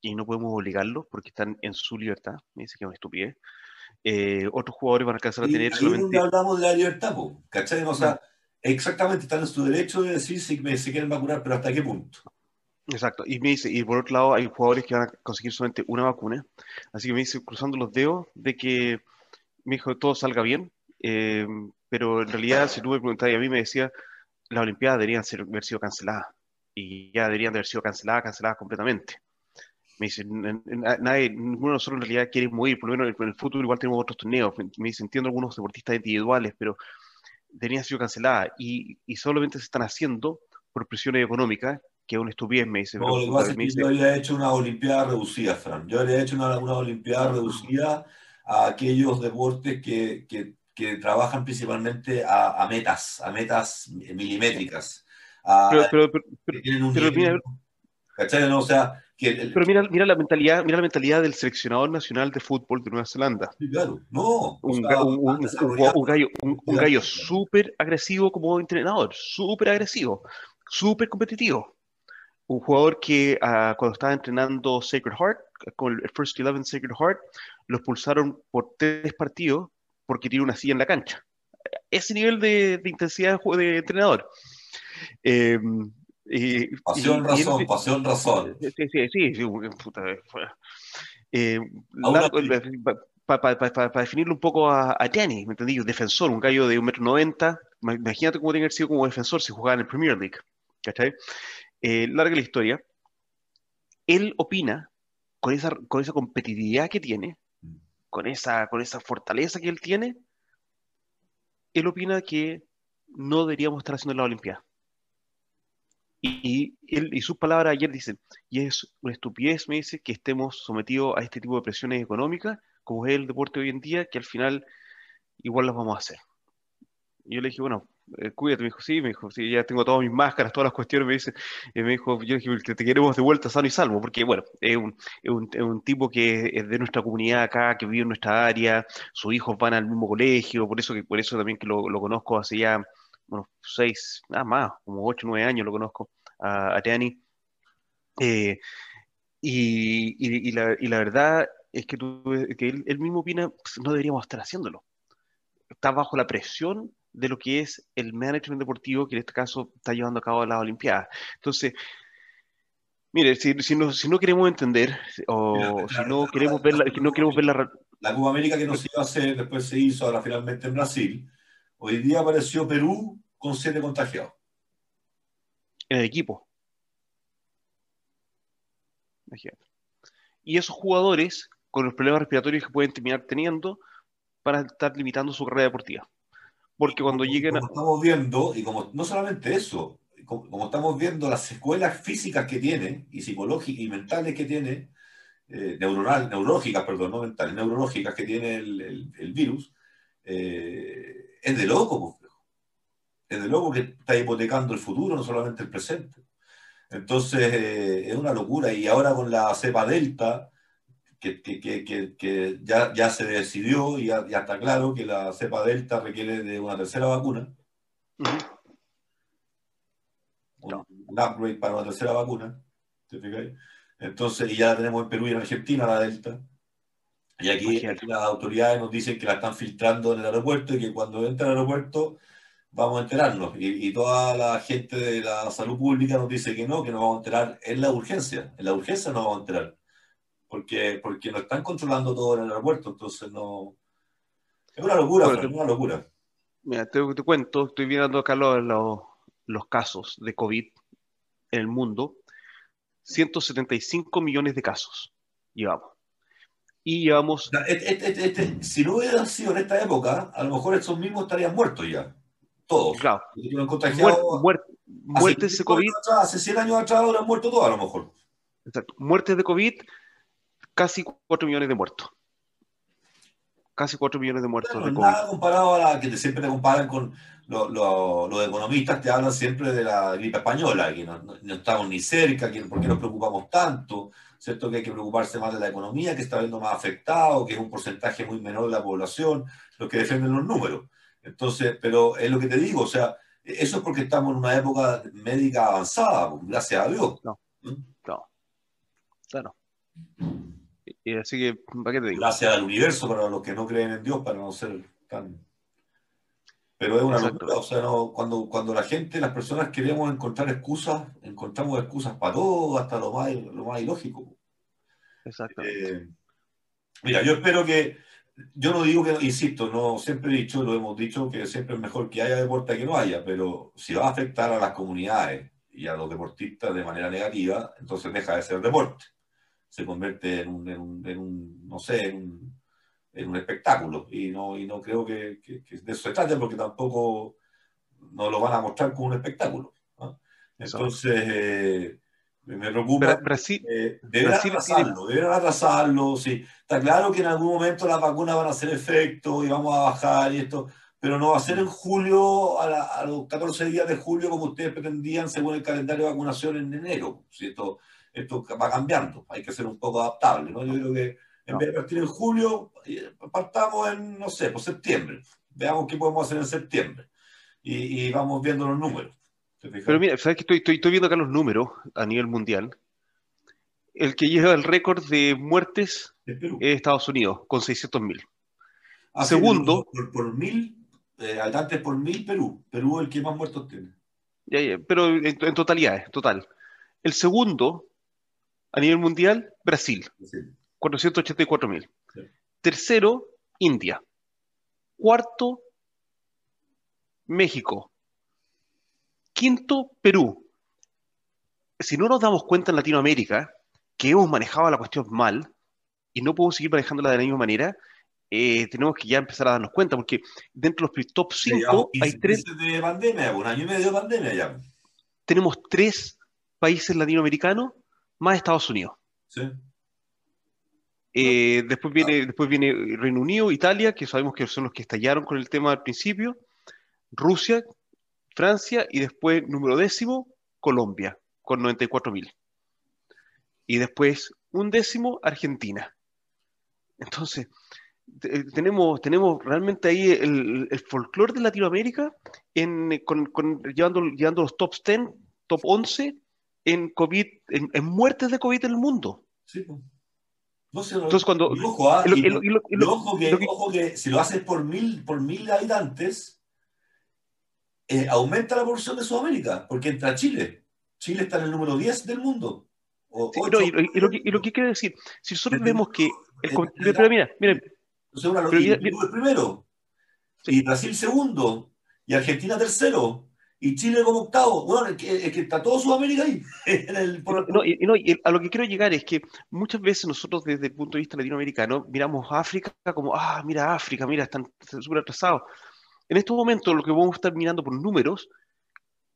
y no podemos obligarlos porque están en su libertad. Me dice que es una estupidez. Eh, otros jugadores van a alcanzar a tener ahí solamente... hablamos de la libertad, ¿cachai? O sea, exactamente están en su derecho de decir si me, se quieren vacunar, pero ¿hasta qué punto? Exacto, y me dice, y por otro lado hay jugadores que van a conseguir solamente una vacuna, así que me dice, cruzando los dedos, de que me dijo todo salga bien, eh, pero en realidad si tú me preguntas, y a mí me decía, las Olimpiadas deberían ser, haber sido canceladas, y ya deberían de haber sido canceladas, canceladas completamente. Me dice, nadie, ninguno de nosotros en realidad quiere morir, por lo menos en el fútbol igual tenemos otros torneos, me dice, entiendo algunos deportistas individuales, pero tenían sido canceladas. Y, y, solamente se están haciendo por presiones económicas, que es una estupidez, me dice. No, lo que yo había hecho una Olimpiada reducida, Fran. Yo había hecho una, una Olimpiada reducida a aquellos deportes que, que, que trabajan principalmente a, a, metas, a metas milimétricas. pero, pero, pero, pero, ¿Cachai? No, o sea, pero mira, mira, la mentalidad, mira la mentalidad del seleccionador nacional de fútbol de Nueva Zelanda. claro, no. Un, gallo, un, gallo súper agresivo como entrenador, súper agresivo, súper competitivo. Un jugador que uh, cuando estaba entrenando Sacred Heart, con el First Eleven Sacred Heart, lo expulsaron por tres partidos porque tiene una silla en la cancha. Ese nivel de, de intensidad de, entrenador. Eh, pasión, razón, pasión, razón. Sí, sí, sí. sí puta, eh, para definirlo un poco a, a Danny, ¿me entendí? Defensor, un gallo de 1,90 m. Imagínate cómo tiene que haber sido como defensor si jugaba en el Premier League. ¿Cachai? Eh, larga la historia. Él opina, con esa, con esa competitividad que tiene, con esa, con esa fortaleza que él tiene, él opina que no deberíamos estar haciendo la Olimpiada. Y, él, y sus palabras ayer dicen, y es una estupidez, me dice, que estemos sometidos a este tipo de presiones económicas, como es el deporte hoy en día, que al final igual las vamos a hacer. Y yo le dije, bueno, cuídate, me dijo, sí, me dijo, sí, ya tengo todas mis máscaras, todas las cuestiones, me dice, y me dijo, yo dije, te, queremos de vuelta sano y salvo, porque bueno, es un, es, un, es un, tipo que es de nuestra comunidad acá, que vive en nuestra área, sus hijos van al mismo colegio, por eso que por eso también que lo, conozco hace ya bueno, seis, nada más, como ocho, nueve años lo conozco a, a Teani. Eh, y, y, la, y, la, verdad es que, tú, que él, mismo opina, pues, no deberíamos estar haciéndolo. Está bajo la presión de lo que es el management deportivo que en este caso está llevando a cabo las Olimpiadas. Entonces, mire, si, si, no, si no queremos entender o si no queremos ver la, no queremos ver la... La Copa América que no se iba a hacer, después se hizo, ahora finalmente en Brasil, Hoy día apareció Perú con siete contagiados. En el equipo. Y esos jugadores, con los problemas respiratorios que pueden terminar teniendo, para estar limitando su carrera deportiva. Porque cuando lleguen a... estamos viendo, y como no solamente eso, como, estamos viendo las secuelas físicas que tiene, y psicológicas y mentales que tiene, eh, neuronal, neurológicas, perdón, no mentales, neurológicas que tiene el, el virus, eh, es de loco, es de loco que está hipotecando el futuro, no solamente el presente. Entonces, eh, es una locura. Y ahora con la cepa delta, que, que, que, que ya, ya, se decidió y ya, ya, está claro que la cepa delta requiere de una tercera vacuna. un, upgrade para una tercera vacuna. Entonces, y ya tenemos en Perú y en Argentina la delta. Y aquí, las autoridades nos dicen que la están filtrando en el aeropuerto y que cuando entre al aeropuerto vamos a enterarnos. Y, toda la gente de la salud pública nos dice que no, que nos vamos a enterar en la urgencia. En la urgencia nos vamos a enterar. Porque, porque nos están controlando todo en el aeropuerto. Entonces no. Es una locura, es una locura. Mira, te, te, cuento, estoy viendo acá los, los, los casos de COVID en el mundo, 175 millones de casos llevamos. Y llevamos... Este, este, este, si no hubiera sido en esta época, a lo mejor estos mismos estarían muertos ya. Todos. Claro. muertes de COVID. hace 100 años atrás hubieran muerto todos a lo mejor. Exacto. Muertes de COVID, casi 4 millones de muertos casi 4 millones de muertos de COVID. Nada comparado a la que siempre te comparan con los economistas, te hablan siempre de la gripe española, que no, estamos ni cerca, que, ¿por qué nos preocupamos tanto? ¿Cierto? Que hay que preocuparse más de la economía, que está viendo más afectado, que es un porcentaje muy menor de la población, lo que defienden los números. Entonces, pero es lo que te digo, o sea, eso es porque estamos en una época médica avanzada, gracias a Dios. No, ¿Mm? no, claro. Y así que, ¿para qué te digo? Gracias al universo para los que no creen en Dios, para no ser tan... Pero es una locura, o sea, cuando, cuando la gente, las personas queremos encontrar excusas, encontramos excusas para todo, hasta lo más, lo más ilógico. Exacto. Eh, mira, yo espero que, yo no digo que, insisto, no siempre he dicho, lo hemos dicho, que siempre es mejor que haya deporte que no haya, pero si va a afectar a las comunidades y a los deportistas de manera negativa, entonces deja de ser deporte se convierte en un, en un, no sé, en un, espectáculo. Y no, y no creo que, de eso se trate, porque tampoco nos lo van a mostrar como un espectáculo. Entonces, eh, me preocupa. Brasil, eh, deben atrasarlo, deben atrasarlo. Sí. Está claro que en algún momento las vacunas van a hacer efecto y vamos a bajar y esto, pero no va a ser en julio, a, los 14 días de julio, como ustedes pretendían, según el calendario de vacunación en enero. ¿cierto? esto va cambiando, hay que ser un poco adaptable, ¿no? Yo creo que en vez de partir en julio, eh, partamos en, no sé, por septiembre, veamos qué podemos hacer en septiembre y, vamos viendo los números. Pero mira, ¿sabes que estoy, estoy, viendo acá los números a nivel mundial? El que lleva el récord de muertes es, Estados Unidos, con 600.000. Ah, Segundo. por, mil, eh, habitantes por mil, Perú. Perú es el que más muertos tiene. pero en, en totalidad, total. El segundo a nivel mundial, Brasil, 484 mil. Tercero, India. Cuarto, México. Quinto, Perú. Si no nos damos cuenta en Latinoamérica que hemos manejado la cuestión mal y no podemos seguir manejándola de la misma manera, eh, tenemos que ya empezar a darnos cuenta, porque dentro de los top 5 hay tres. De pandemia, un año y medio de pandemia ya. Tenemos tres países latinoamericanos más Estados Unidos. Sí. Eh, después, viene, después viene Reino Unido, Italia, que sabemos que son los que estallaron con el tema al principio, Rusia, Francia y después, número décimo, Colombia, con 94 mil. Y después, un décimo, Argentina. Entonces, tenemos, tenemos realmente ahí el, el folclore de Latinoamérica en, con, llevando, llevando los top 10, top 11 en COVID, en, muertes de COVID en el mundo. Sí, Entonces cuando... ojo, que, si lo haces por mil, por mil habitantes, eh, aumenta la porción de Sudamérica, porque entra Chile. Chile está en el número 10 del mundo. y, lo que, quiere decir, si nosotros vemos que... El, pero mira, mira. primero, y Brasil segundo, y Argentina tercero, y Chile como octavo. Bueno, es que, está todo Sudamérica ahí. No, y, no, a lo que quiero llegar es que muchas veces nosotros desde el punto de vista latinoamericano miramos África como, ah, mira África, mira, están súper atrasados. En estos momentos lo que vamos a estar mirando por números,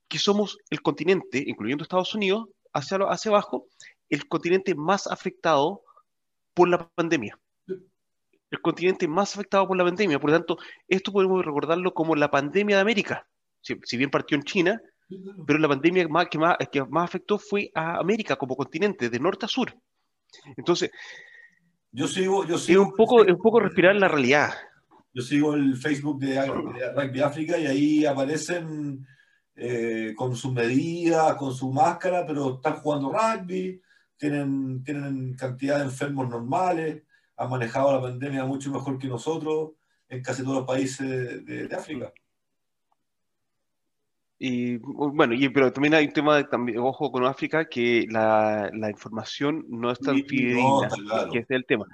que somos el continente, incluyendo Estados Unidos, hacia, hacia abajo, el continente más afectado por la pandemia. El continente más afectado por la pandemia. Por lo tanto, esto podemos recordarlo como la pandemia de América si, bien partió en China, pero la pandemia más, que, más, que más afectó fue a América como continente, de norte a sur. Entonces, yo sigo, yo sigo es un poco, un poco respirar la realidad. Yo sigo el Facebook de, Rugby África y ahí aparecen eh, con sus medidas, con su máscara, pero están jugando rugby, tienen, tienen cantidad de enfermos normales, han manejado la pandemia mucho mejor que nosotros en casi todos los países de África. Y bueno, y, pero también hay un tema, de, también, ojo con África, que la, la información no es tan fidedigna, que es el tema.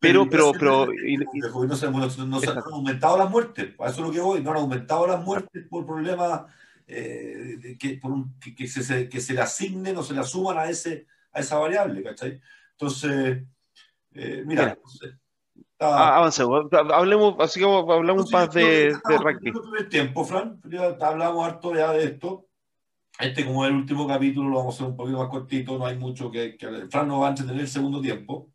Pero, pero, pero. no, se, han aumentado las muertes, a eso es lo que voy, no han aumentado las muertes por problemas eh, que, que, se, que se le asignen o se le asuman a, ese, a esa variable, ¿cachai? Entonces, eh, mira, ah, avancemos, hablemos, así que hablamos más de, de rugby. el tiempo, Fran, ya hablamos harto ya de esto. Este, como es el último capítulo, lo vamos a hacer un poquito más cortito, no hay mucho que, que Fran nos va a entretener el segundo tiempo.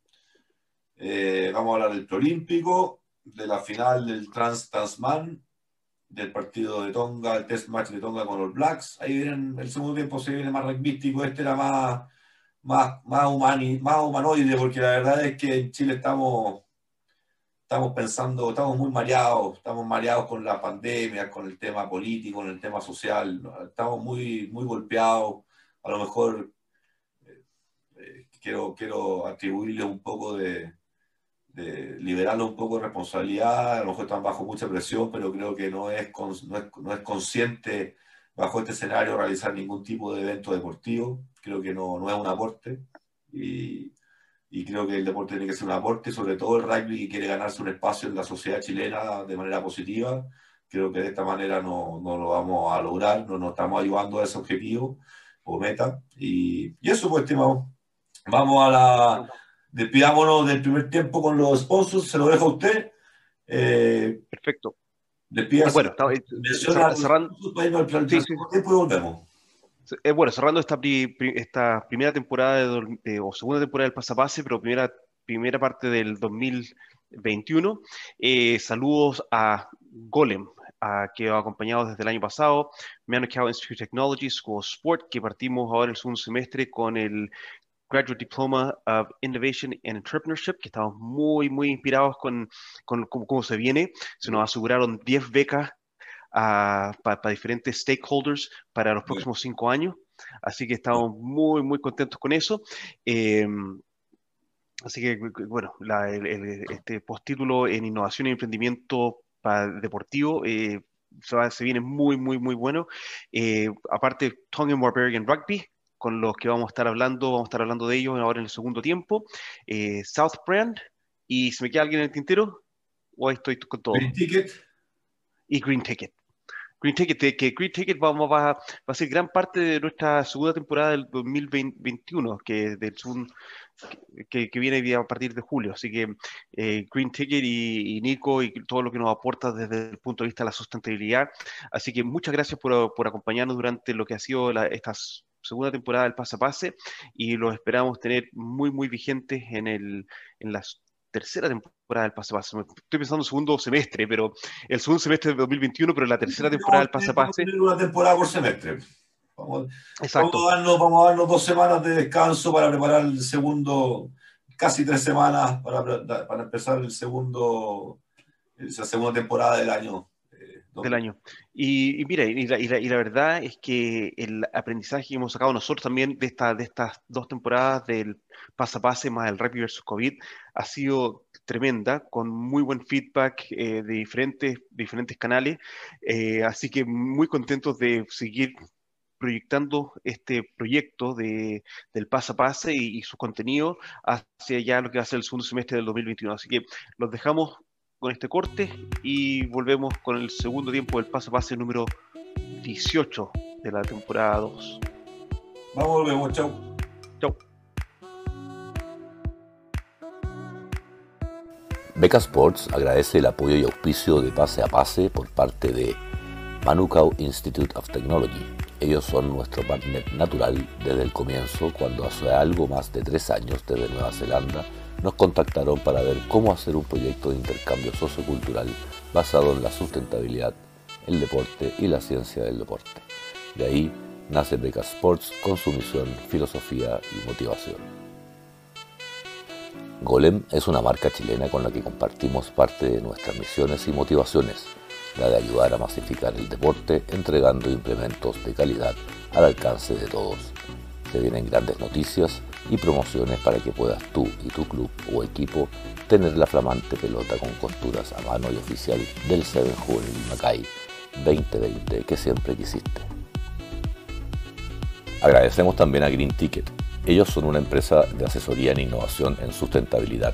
Eh, vamos a hablar del preolímpico, de la final del Trans Tasman, del partido de Tonga, el test match de Tonga con los Blacks. Ahí viene el segundo tiempo se viene más rugbyístico, este era más, más, más, humani, más humanoide, porque la verdad es que en Chile estamos, estamos pensando, estamos muy mareados, estamos mareados con la pandemia, con el tema político, con el tema social, estamos muy, muy golpeados. A lo mejor eh, eh, quiero, quiero atribuirle un poco de, de liberarlo un poco de responsabilidad, a lo mejor están bajo mucha presión, pero creo que no es, no es, no es consciente bajo este escenario realizar ningún tipo de evento deportivo, creo que no, no es un aporte. Y, y, creo que el deporte tiene que ser un aporte, sobre todo el rugby que quiere ganarse un espacio en la sociedad chilena de manera positiva, creo que de esta manera no, no lo vamos a lograr, no nos estamos ayudando a ese objetivo o meta y, y eso pues estimado, vamos a la despidámonos del primer tiempo con los sponsors, se lo dejo a usted. Eh, Perfecto. Despídase. Bueno, cerrando. Sí, sí. volvemos. Eh, bueno, cerrando esta, primera temporada de, o segunda temporada del Pasapase, pero primera, primera parte del 2021. Eh, saludos a Golem, a, que ha acompañado desde el año pasado, Manukau Institute of Technology, School of Sport, que partimos ahora el segundo semestre con el Graduate Diploma of Innovation and Entrepreneurship, que estamos muy, muy inspirados con, con, cómo se viene. Se nos aseguraron 10 becas uh, para diferentes stakeholders para los próximos cinco años. Así que estamos muy, muy contentos con eso. Eh, así que, bueno, la, el, este postítulo en innovación y emprendimiento para deportivo eh, se, viene muy, muy, muy bueno. Eh, aparte, Tongue and Barbarian Rugby, con los que vamos a estar hablando, vamos a estar hablando de ellos ahora en el segundo tiempo. Eh, South Brand, y si me queda alguien en el tintero, o estoy con todo. Green Ticket. Y Green Ticket. Green Ticket, que Green Ticket vamos, va, va, a ser gran parte de nuestra segunda temporada del 2021, que, del que, que, viene a partir de julio. Así que eh, Green Ticket y, Nico y todo lo que nos aporta desde el punto de vista de la sustentabilidad. Así que muchas gracias por, por acompañarnos durante lo que ha sido la, estas segunda temporada del Pase a y los esperamos tener muy, muy vigentes en, el, en la tercera temporada del Pase a Pase. Estoy pensando en segundo semestre, pero el segundo semestre de 2021, pero la tercera temporada del Pase a Pase. Una temporada por semestre. Vamos, Exacto. Vamos, a darnos, vamos a darnos dos semanas de descanso para preparar el segundo, casi tres semanas para, para empezar el segundo, la segunda temporada del año del año. Y, mira, y la, y, la, verdad es que el aprendizaje que hemos sacado nosotros también de, esta, de estas dos temporadas del pase a pase más el Rugby versus COVID ha sido tremenda, con muy buen feedback eh, de diferentes, diferentes canales. Eh, así que muy contentos de seguir proyectando este proyecto de, del pase a pase y, y, su contenido hacia ya lo que va a ser el segundo semestre del 2021. Así que los dejamos con este corte y volvemos con el segundo tiempo del paso a pase número 18 de la temporada 2. Vamos, volvemos, chau. Chau. Beca Sports agradece el apoyo y auspicio de Pase a Pase por parte de Manukau Institute of Technology. Ellos son nuestro partner natural desde el comienzo, cuando hace algo más de tres años desde Nueva Zelanda nos contactaron para ver cómo hacer un proyecto de intercambio sociocultural basado en la sustentabilidad, el deporte y la ciencia del deporte. De ahí nace Beca Sports con su misión, filosofía y motivación. Golem es una marca chilena con la que compartimos parte de nuestras misiones y motivaciones, la de ayudar a masificar el deporte entregando implementos de calidad al alcance de todos. Se vienen grandes noticias y promociones para que puedas tú y tu club o equipo tener la flamante pelota con costuras a mano y oficial del Seven Juvenil Macay 2020 que siempre quisiste. Agradecemos también a Green Ticket. Ellos son una empresa de asesoría en innovación en sustentabilidad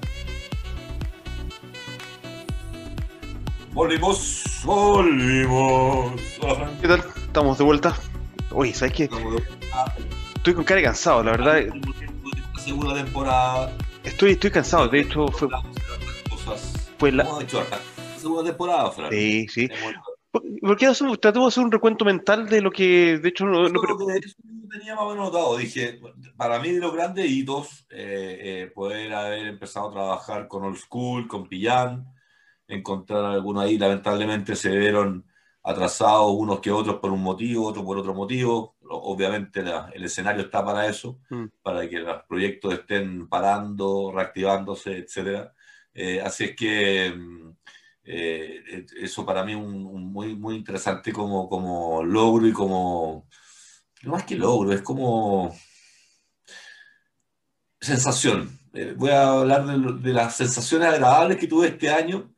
Volvimos, volvimos. ¿Qué tal? Estamos de vuelta. Uy, ¿sabes qué? Estoy con cara cansado, la verdad. Segunda temporada. Estoy, estoy cansado, de hecho fue. Fue la. Segunda temporada, Fran. Sí, sí. ¿Por qué tratamos de hacer un recuento mental de lo que, de hecho, no, no, tenía más o menos notado. Dije, para mí de los grandes hitos, eh, eh, poder haber empezado a trabajar con Old School, con Pillán, encontrar algunos ahí, lamentablemente se vieron atrasados unos que otros por un motivo, otros por otro motivo. Obviamente el escenario está para eso, mm. para que los proyectos estén parando, reactivándose, etc. Eh, así es que mm, eh, eso para mí es un, muy, muy interesante como, como logro y como, no más que logro, es como sensación. Eh, voy a hablar de, las sensaciones agradables que tuve este año,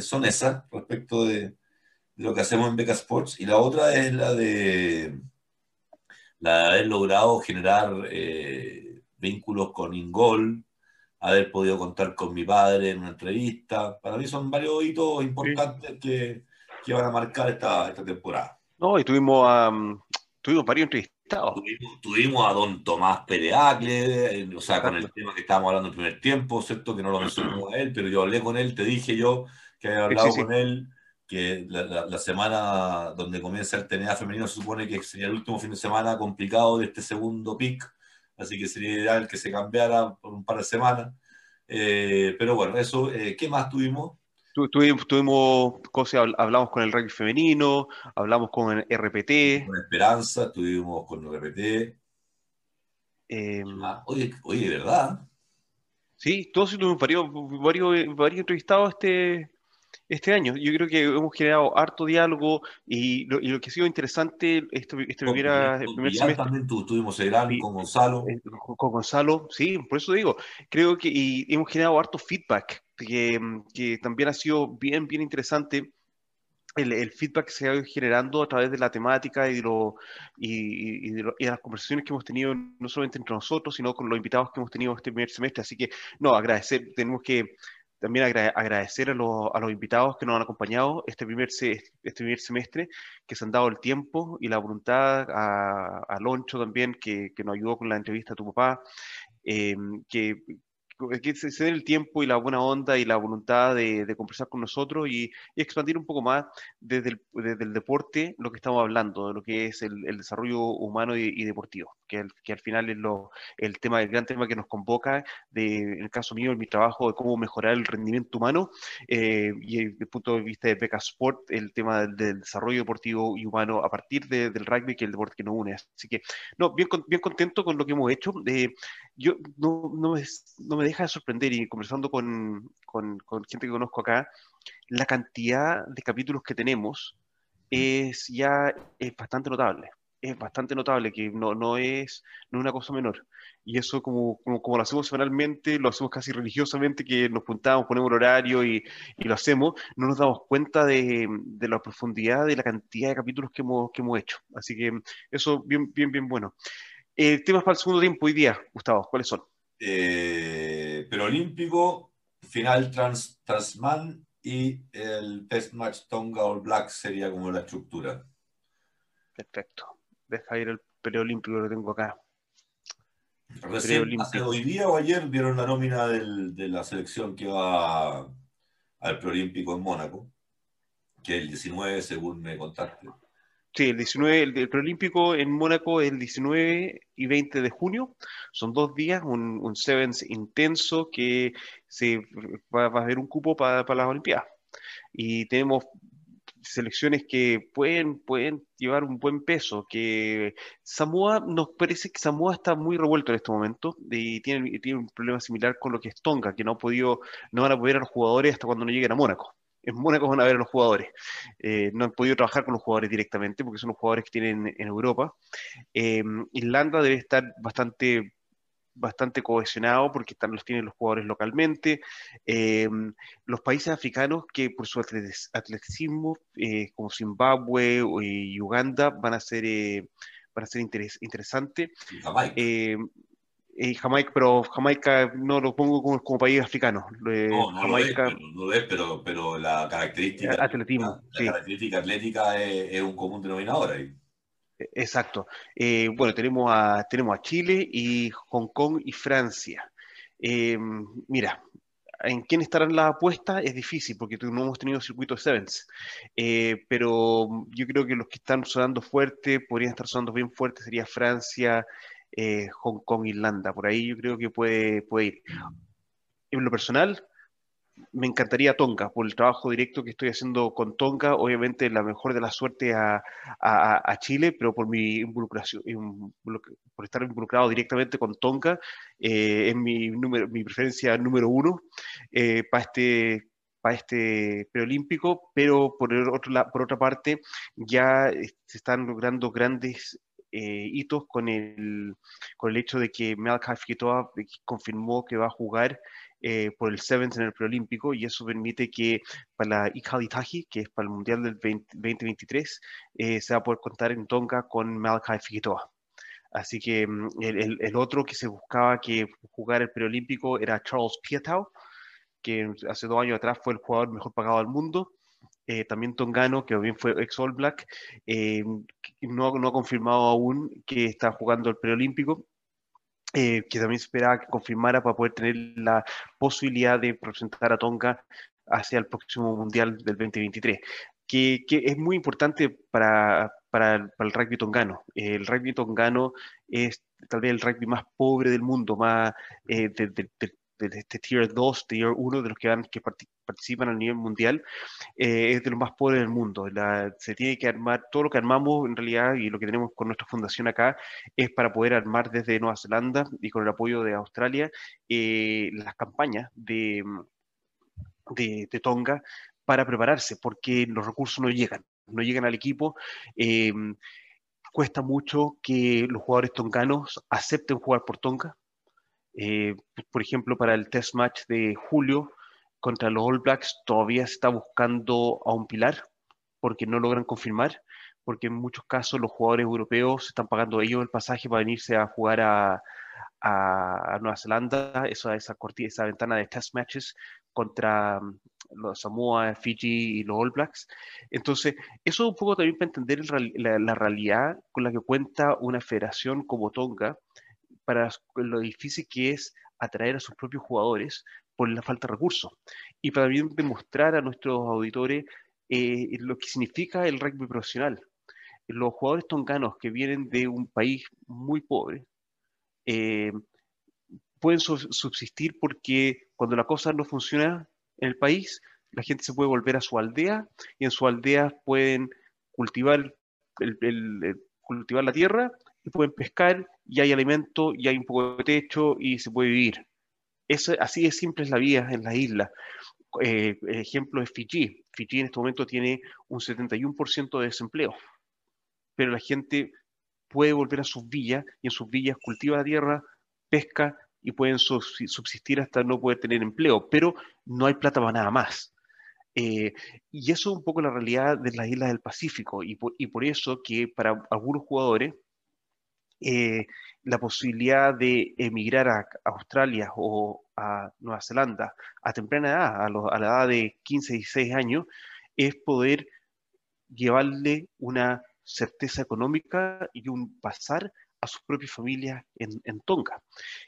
son esas respecto de, lo que hacemos en Beca Sports y la otra es la de, la de haber logrado generar eh, vínculos con Ingol, haber podido contar con mi padre en una entrevista. Para mí son varios hitos importantes que, que, van a marcar esta, esta temporada. No, y tuvimos, tuvimos varios Tuvimos, a don Tomás Pereacle, o sea, con el tema que estábamos hablando en el primer tiempo, ¿cierto? Que no lo mencionamos a él, pero yo hablé con él, te dije yo que había hablado con él que la, semana donde comienza el TNA femenino se supone que sería el último fin de semana complicado de este segundo pick, así que sería ideal que se cambiara por un par de semanas. Eh, pero bueno, eso, eh, ¿qué más tuvimos? Tuvimos, tuvimos cosas, hablamos con el rugby femenino, hablamos con el RPT. Con Esperanza, estuvimos con el RPT. Em, oye, oye, ¿verdad? Sí, todos tuvimos varios, varios, varios entrevistados este, este año. Yo creo que hemos generado harto diálogo y lo, y lo que ha sido interesante este, este primer semestre. También tuvimos el gran con Gonzalo. Eh, con, Gonzalo, sí, por eso digo, creo que y hemos generado harto feedback que, que también ha sido bien, bien interesante. El, el, feedback que se ha ido generando a través de la temática y de, lo, y, y, de y, de las conversaciones que hemos tenido, no solamente entre nosotros, sino con los invitados que hemos tenido este primer semestre. Así que, no, agradecer, tenemos que también agradecer a los, a los, invitados que nos han acompañado este primer, este primer semestre, que se han dado el tiempo y la voluntad, a, a Loncho también, que, que, nos ayudó con la entrevista a tu papá, eh, que, que se den el tiempo y la buena onda y la voluntad de, de conversar con nosotros y, y, expandir un poco más desde el, desde el, deporte lo que estamos hablando, de lo que es el, el desarrollo humano y, y deportivo, que, que, al final es lo, el tema, el gran tema que nos convoca, de, en el caso mío, en mi trabajo, de cómo mejorar el rendimiento humano eh, y desde el punto de vista de Beca Sport, el tema del, del desarrollo deportivo y humano a partir de, del rugby, que es el deporte que nos une. Así que, no, bien, bien contento con lo que hemos hecho. Eh, yo no, no, me, no me deja de sorprender y conversando con, con, gente que conozco acá, la cantidad de capítulos que tenemos es ya es bastante notable. es bastante notable, que no, no, es, no una cosa menor. Y eso como, como, lo hacemos semanalmente, lo hacemos casi religiosamente, que nos juntamos, ponemos el horario y, y lo hacemos, no nos damos cuenta de, de, la profundidad, de la cantidad de capítulos que hemos, que hemos hecho. Así que eso bien, bien, bien bueno. Eh, temas para el segundo tiempo hoy día, Gustavo, ¿cuáles son? Eh, pero olímpico, final trans, Transman y el test match Tonga All Black sería como la estructura. Perfecto. Deja ir el preolímpico que tengo acá. Recién, hace hoy día o ayer vieron la nómina del, de la selección que va al preolímpico en Mónaco, que es el 19 según me contaste. Sí, el 19, el, preolímpico en Mónaco es el 19 y 20 de junio. Son dos días, un, un sevens intenso que se va, a haber un cupo para, las Olimpiadas. Y tenemos selecciones que pueden, pueden llevar un buen peso, que Samoa, nos parece que Samoa está muy revuelto en este momento y tiene, tiene un problema similar con lo que es Tonga, que no, ha podido, no van a poder a los jugadores hasta cuando no lleguen a Mónaco. En Mónaco van a ver a los jugadores. Eh, no han podido trabajar con los jugadores directamente porque son los jugadores que tienen en Europa. Eh, Irlanda debe estar bastante bastante cohesionado porque están, los tienen los jugadores localmente. Eh, los países africanos que por su atleticismo, eh, como Zimbabue y Uganda, van a ser, eh, van a ser interesantes. Y Jamaica, pero Jamaica no lo pongo como, país africano. no, no Jamaica, lo es, pero, pero, la característica, atletismo, la, característica atlética es, es, un común denominador ahí. Exacto. Eh, bueno, tenemos a, tenemos a Chile y Hong Kong y Francia. Eh, mira, en quién estarán las apuestas es difícil porque no hemos tenido circuito Sevens, eh, pero yo creo que los que están sonando fuerte, podrían estar sonando bien fuerte, sería Francia, Hong Kong, Irlanda. Por ahí yo creo que puede, puede ir. En lo personal, me encantaría Tonga, por el trabajo directo que estoy haciendo con Tonga, obviamente la mejor de la suerte a, a, Chile, pero por mi involucración, por estar involucrado directamente con Tonga, eh, es mi, número, mi preferencia número uno eh, para este para este preolímpico, pero por, otro, por otra parte ya se están logrando grandes eh, hitos con el, con el hecho de que Malachi Figueroa confirmó que va a jugar eh, por el Sevens en el preolímpico y eso permite que para la Ikhalitaji, que es para el Mundial del 2023, eh, se va a poder contar en Tonga con Malachi Figueroa. Así que mm, el, el, otro que se buscaba que jugara el preolímpico era Charles Pietau, que hace dos años atrás fue el jugador mejor pagado del mundo. Eh, también Tongano, que también fue ex All Black, no, no, ha confirmado aún que está jugando el preolímpico. Eh, que también esperaba que confirmara para poder tener la posibilidad de presentar a Tonga hacia el próximo Mundial del 2023, que, que es muy importante para, para, para, el, rugby tongano. el rugby tongano es tal vez el rugby más pobre del mundo, más eh, de, de este Tier 2, Tier 1, de los que, van, que participan a nivel mundial, eh, es de los más pobres del mundo. se tiene que armar, todo lo que armamos en realidad y lo que tenemos con nuestra fundación acá es para poder armar desde Nueva Zelanda y con el apoyo de Australia eh, las campañas de, de, Tonga para prepararse, porque los recursos no llegan, no llegan al equipo. Eh, cuesta mucho que los jugadores tonganos acepten jugar por Tonga, eh, por ejemplo, para el test match de julio contra los All Blacks todavía se está buscando a un pilar porque no logran confirmar, porque en muchos casos los jugadores europeos están pagando ellos el pasaje para venirse a jugar a, a, Nueva Zelanda, esa, ventana de test matches contra mm, los Samoa, Fiji y los All Blacks. Entonces, eso un poco también para entender la, la realidad con la que cuenta una federación como Tonga, para lo difícil que es atraer a sus propios jugadores por la falta de recursos. Y para también demostrar a nuestros auditores eh, lo que significa el rugby profesional. Los jugadores tonganos que vienen de un país muy pobre eh, pueden subsistir porque cuando la cosa no funciona en el país, la gente se puede volver a su aldea y en su aldea pueden cultivar, cultivar la tierra y pueden pescar y hay alimento y hay un poco de techo y se puede vivir. Eso, así de simple es la vida en la isla. Eh, ejemplo es Fiji. Fiji en este momento tiene un 71% de desempleo, pero la gente puede volver a sus villas y en sus villas cultiva la tierra, pesca y pueden subsistir hasta no poder tener empleo, pero no hay plata para nada más. Eh, y eso es un poco la realidad de las islas del Pacífico y por, eso que para algunos jugadores eh, la posibilidad de emigrar a Australia o a Nueva Zelanda a temprana edad, a, la edad de 15, 16 años, es poder llevarle una certeza económica y un pasar a sus propias familias en, Tonga.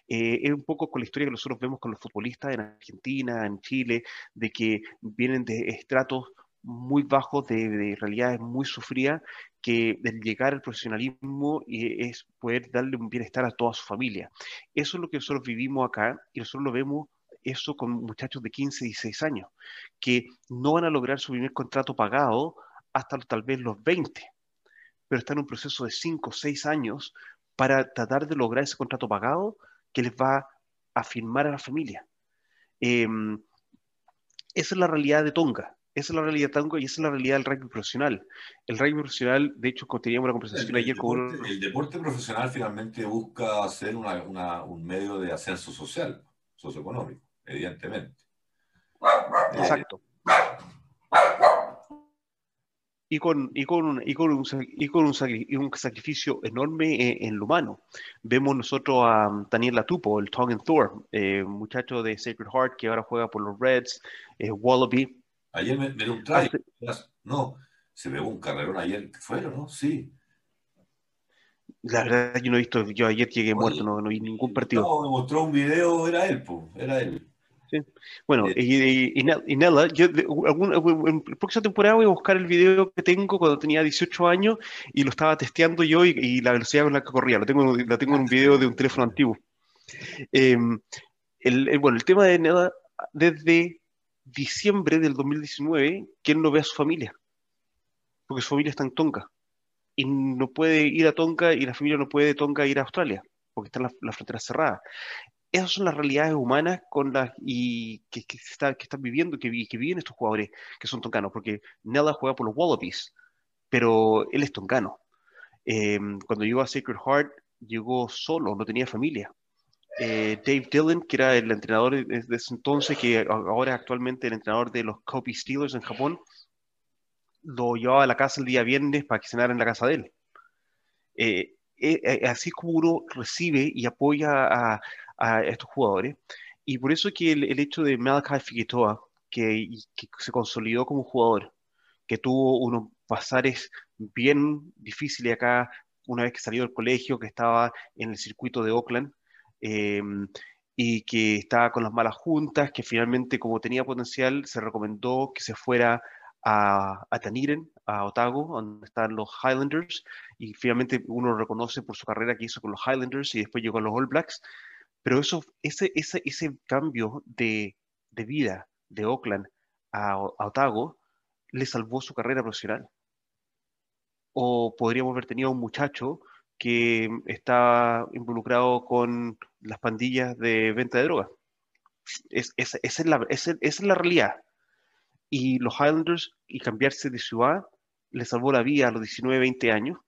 Eh, es un poco con la historia que nosotros vemos con los futbolistas en Argentina, en Chile, de que vienen de estratos muy bajos, de, realidades muy sufridas, que del llegar al profesionalismo es poder darle un bienestar a toda su familia. Eso es lo que nosotros vivimos acá y nosotros lo vemos eso con muchachos de 15, 16 años, que no van a lograr su primer contrato pagado hasta tal vez los 20, pero están en un proceso de 5 o 6 años para tratar de lograr ese contrato pagado que les va a firmar a la familia. Em, esa es la realidad de Tonga. Esa es la realidad Tonga y esa es la realidad del rugby profesional. El rugby profesional, de hecho, teníamos una conversación ayer con... El deporte profesional finalmente busca ser un medio de ascenso social, socioeconómico, evidentemente. Exacto y con, y con, y con, un, y con un, sacrificio enorme en, lo humano. Vemos nosotros a um, Daniel Latupo, el Tongan Thor, eh, muchacho de Sacred Heart que ahora juega por los Reds, eh, Wallaby. Ayer me, dio un try, no, se ve un carrerón ayer, ¿fueron, no? Sí. La verdad, yo no he visto, yo ayer llegué muerto, no, no vi ningún partido. No, me mostró un video, era él, pues, era él. Bueno, y, nada, yo en la próxima temporada voy a buscar el video que tengo cuando tenía 18 años y lo estaba testeando yo y, la velocidad con la que corría. Lo tengo, lo tengo en un video de un teléfono antiguo. Em, el, bueno, el tema de nada, desde diciembre del 2019, ¿quién no ve a su familia? Porque su familia está en Tonga. Y no puede ir a Tonga y la familia no puede de Tonga ir a Australia, porque están las la fronteras cerradas esas son las realidades humanas con las y que, que, está, que están viviendo, que, que viven estos jugadores que son toncanos, porque Nella juega por los Wallabies, pero él es toncano. Em, cuando llegó a Sacred Heart, llegó solo, no tenía familia. Eh, Dave Dillon, que era el entrenador de, ese entonces, que ahora actualmente el entrenador de los Kobe Steelers en Japón, lo llevaba a la casa el día viernes para que cenara en la casa de él. Eh, eh, así como uno recibe y apoya a, a estos jugadores. Y por eso que el, hecho de Malachi Figueroa, que, se consolidó como jugador, que tuvo unos pasares bien difíciles acá una vez que salió del colegio, que estaba en el circuito de Oakland, em, y que estaba con las malas juntas, que finalmente como tenía potencial se recomendó que se fuera a, a Taniren, a Otago, donde están los Highlanders, y finalmente uno lo reconoce por su carrera que hizo con los Highlanders y después llegó a los All Blacks, pero eso, ese, ese, ese cambio de, de vida de Oakland a, Otago le salvó su carrera profesional. O podríamos haber tenido un muchacho que está involucrado con las pandillas de venta de drogas. Es, esa, es la, es la realidad. Y los Highlanders, y cambiarse de ciudad, le salvó la vida a los 19, 20 años.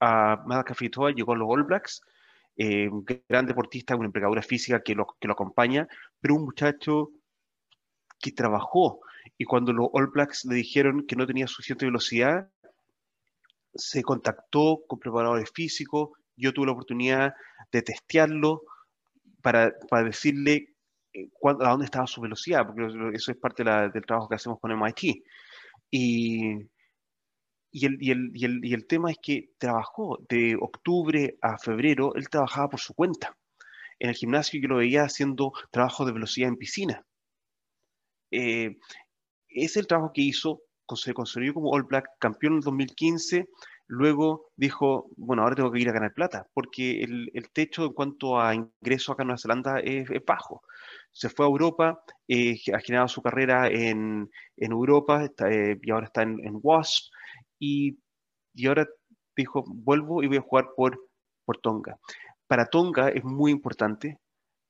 A Malaka Fitoa llegó a los All Blacks eh, un gran deportista, una empleadora física que lo, que lo acompaña, pero un muchacho que trabajó y cuando los All Blacks le dijeron que no tenía suficiente velocidad, se contactó con preparadores físicos, yo tuve la oportunidad de testearlo para, para decirle eh, a dónde estaba su velocidad, porque eso es parte del trabajo que hacemos con MIT. Y y el, y, el, y, el, y el, tema es que trabajó de octubre a febrero, él trabajaba por su cuenta. En el gimnasio yo lo veía haciendo trabajo de velocidad en piscina. Eh, es el trabajo que hizo, se consolidó como All Black campeón en el 2015, luego dijo, bueno, ahora tengo que ir a ganar plata, porque el, el techo en cuanto a ingreso acá en Nueva Zelanda es, bajo. Se fue a Europa, eh, ha generado su carrera en, en Europa eh, y ahora está en, en WASP, y, ahora dijo, vuelvo y voy a jugar por, por Tonga. Para Tonga es muy importante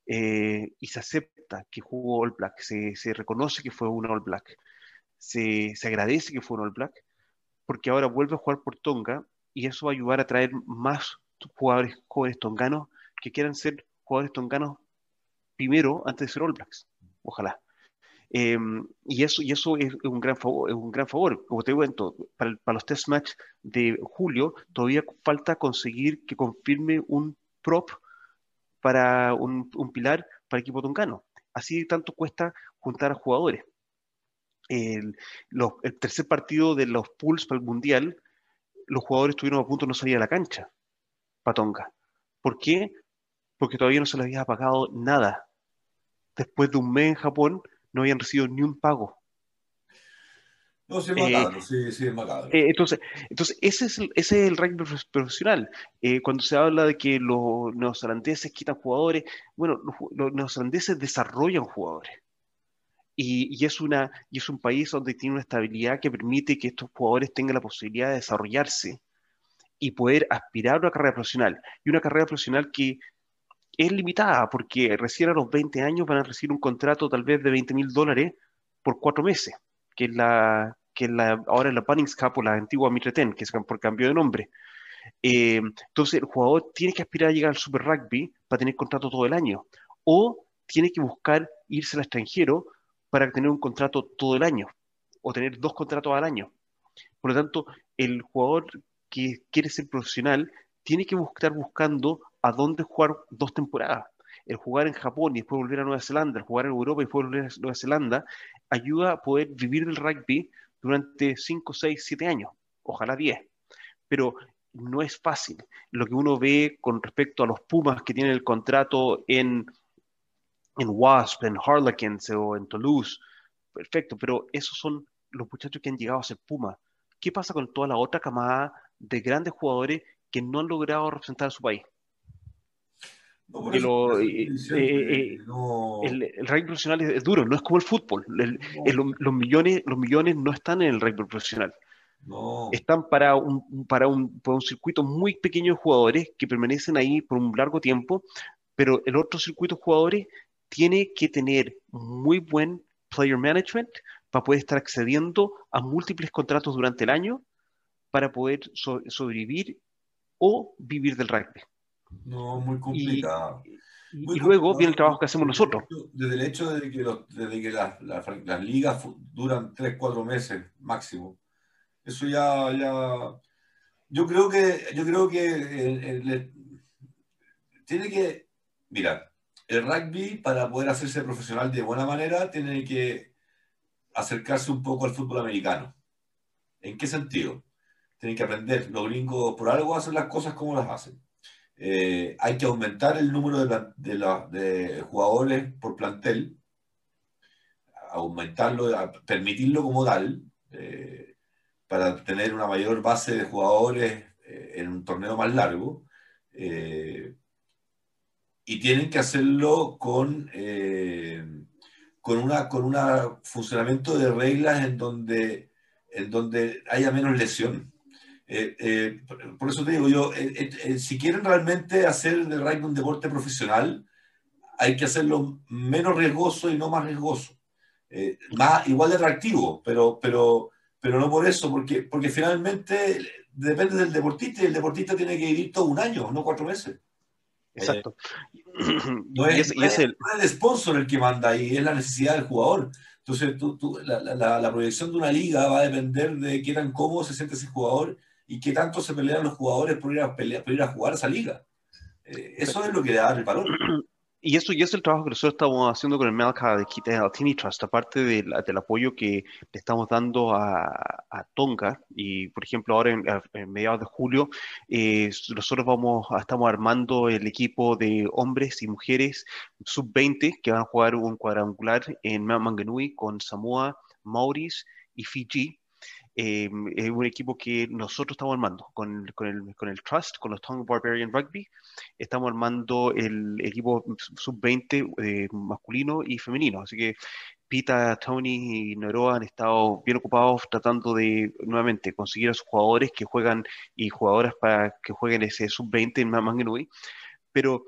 eh, y se acepta que jugó All Black, se, se reconoce que fue un All Black, se, agradece que fue un All Black, porque ahora vuelve a jugar por Tonga y eso va a ayudar a traer más jugadores jóvenes tonganos que quieran ser jugadores tonganos primero antes de ser All Blacks. Ojalá. Em, y, eso, y eso es un gran favor, es un gran favor. Como te cuento, para, los test match de julio todavía falta conseguir que confirme un prop para un, un pilar para equipo tongano. Así tanto cuesta juntar a jugadores. El, el, tercer partido de los pools para el Mundial, los jugadores estuvieron a punto de no salir a la cancha para Tonga. ¿Por qué? Porque todavía no se les había pagado nada. Después de un mes en Japón, no habían recibido ni un pago. No, sí, es macabro, sí, sí, es macabro. Eh, entonces, entonces ese, es el, ese es el rugby profesional. Eh, cuando se habla de que los neozelandeses quitan jugadores, bueno, los, los neozelandeses desarrollan jugadores. Y, y, es una, y es un país donde tiene una estabilidad que permite que estos jugadores tengan la posibilidad de desarrollarse y poder aspirar a una carrera profesional. Y una carrera profesional que es limitada, porque recién a los 20 años van a recibir un contrato tal vez de 20 mil dólares por cuatro meses, que es la que la, ahora es la Bunnings Cup o la antigua Mitreten, que es por cambio de nombre. Eh, entonces el jugador tiene que aspirar a llegar al Super Rugby para tener contrato todo el año, o tiene que buscar irse al extranjero para tener un contrato todo el año, o tener dos contratos al año. Por lo tanto, el jugador que quiere ser profesional tiene que estar buscando a dónde jugar dos temporadas. El jugar en Japón y después volver a Nueva Zelanda, el jugar en Europa y después volver a Nueva Zelanda, ayuda a poder vivir del rugby durante 5, 6, 7 años, ojalá 10. Pero no es fácil. Lo que uno ve con respecto a los Pumas que tienen el contrato en, en Wasp, en Harlequins o en Toulouse, perfecto, pero esos son los muchachos que han llegado a ser Pumas. ¿Qué pasa con toda la otra camada de grandes jugadores que no han logrado representar a su país? el, el, rugby profesional es, duro, no es como el fútbol. los, millones, los millones no están en el rugby profesional. Están para un, para, un, para un circuito muy pequeño de jugadores que permanecen ahí por un largo tiempo, pero el otro circuito de jugadores tiene que tener muy buen player management para poder estar accediendo a múltiples contratos durante el año para poder sobrevivir o vivir del rugby. No, muy complicado. Y, luego viene el trabajo que hacemos nosotros. Desde el hecho de que, desde que las, las, ligas duran 3, 4 meses máximo, eso ya, ya yo creo que, yo creo que tiene que, mira, el rugby para poder hacerse profesional de buena manera tiene que acercarse un poco al fútbol americano. ¿En qué sentido? Tienen que aprender. Los gringos por algo hacen las cosas como las hacen. Eh, hay que aumentar el número de, jugadores por plantel, aumentarlo, permitirlo como tal, eh, para tener una mayor base de jugadores eh, en un torneo más largo. Y tienen que hacerlo con, con un con una funcionamiento de reglas en donde, en donde haya menos lesión. Eh, eh, por eso te digo yo, eh, si quieren realmente hacer del rugby un deporte profesional, hay que hacerlo menos riesgoso y no más riesgoso. más, igual de atractivo, pero, pero, pero no por eso, porque, porque finalmente depende del deportista y el deportista tiene que vivir todo un año, no cuatro meses. Exacto. no, es, el... sponsor el que manda ahí, es la necesidad del jugador. Entonces, tú, la, la, la, proyección de una liga va a depender de qué tan cómodo se siente ese jugador y qué tanto se pelean los jugadores por ir a, pelear, por ir a jugar esa liga. Eh, eso es lo que da el valor. Y eso, y es el trabajo que nosotros estamos haciendo con el Melca de Altini Trust, aparte del apoyo que le estamos dando a, a Tonga, y por ejemplo ahora en, mediados de julio, eh, nosotros vamos, estamos armando el equipo de hombres y mujeres sub-20 que van a jugar un cuadrangular en Manganui con Samoa, Maurice y Fiji, eh, es un equipo que nosotros estamos armando con, con, el, con el Trust, con los Tongue Barbarian Rugby. Estamos armando el equipo sub-20 eh, masculino y femenino. Así que Pita, Tony y Noroa han estado bien ocupados tratando de nuevamente conseguir a sus jugadores que juegan y jugadoras para que jueguen ese sub-20 en Manganui. Pero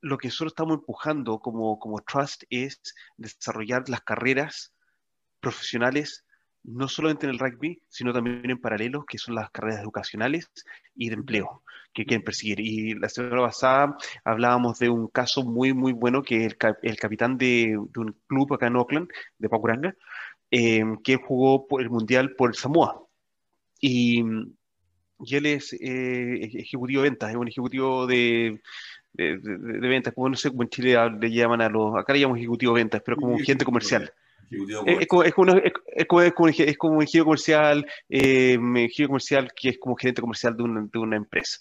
lo que nosotros estamos empujando como, como Trust es desarrollar las carreras profesionales no solamente en el rugby, sino también en paralelo, que son las carreras educacionales y de empleo que quieren perseguir. Y la semana pasada hablábamos de un caso muy, muy bueno que el, el capitán de, un club acá en Oakland, de Pacuranga, eh, que jugó por el Mundial por Samoa. Y, él es eh, ejecutivo de ventas, es un ejecutivo de, de, ventas, como no sé cómo en Chile le llaman a los, acá le llamamos ejecutivo de ventas, pero como gente comercial. Es, como, es, como, es, como, es, como, un giro comercial, eh, giro comercial que es como gerente comercial de una, de una empresa.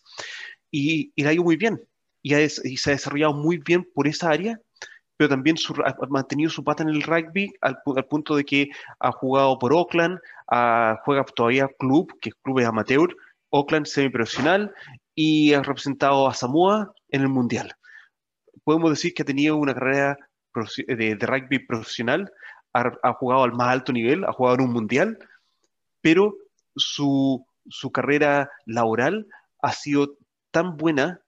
Y, y, le ha ido muy bien. Y, y, se ha desarrollado muy bien por esa área, pero también ha mantenido su pata en el rugby al, al, punto de que ha jugado por Oakland, juega todavía club, que es club amateur, Oakland semiprofesional, y ha representado a Samoa en el Mundial. Podemos decir que ha tenido una carrera de, de rugby profesional ha, jugado al más alto nivel, ha jugado en un mundial, pero su, su carrera laboral ha sido tan buena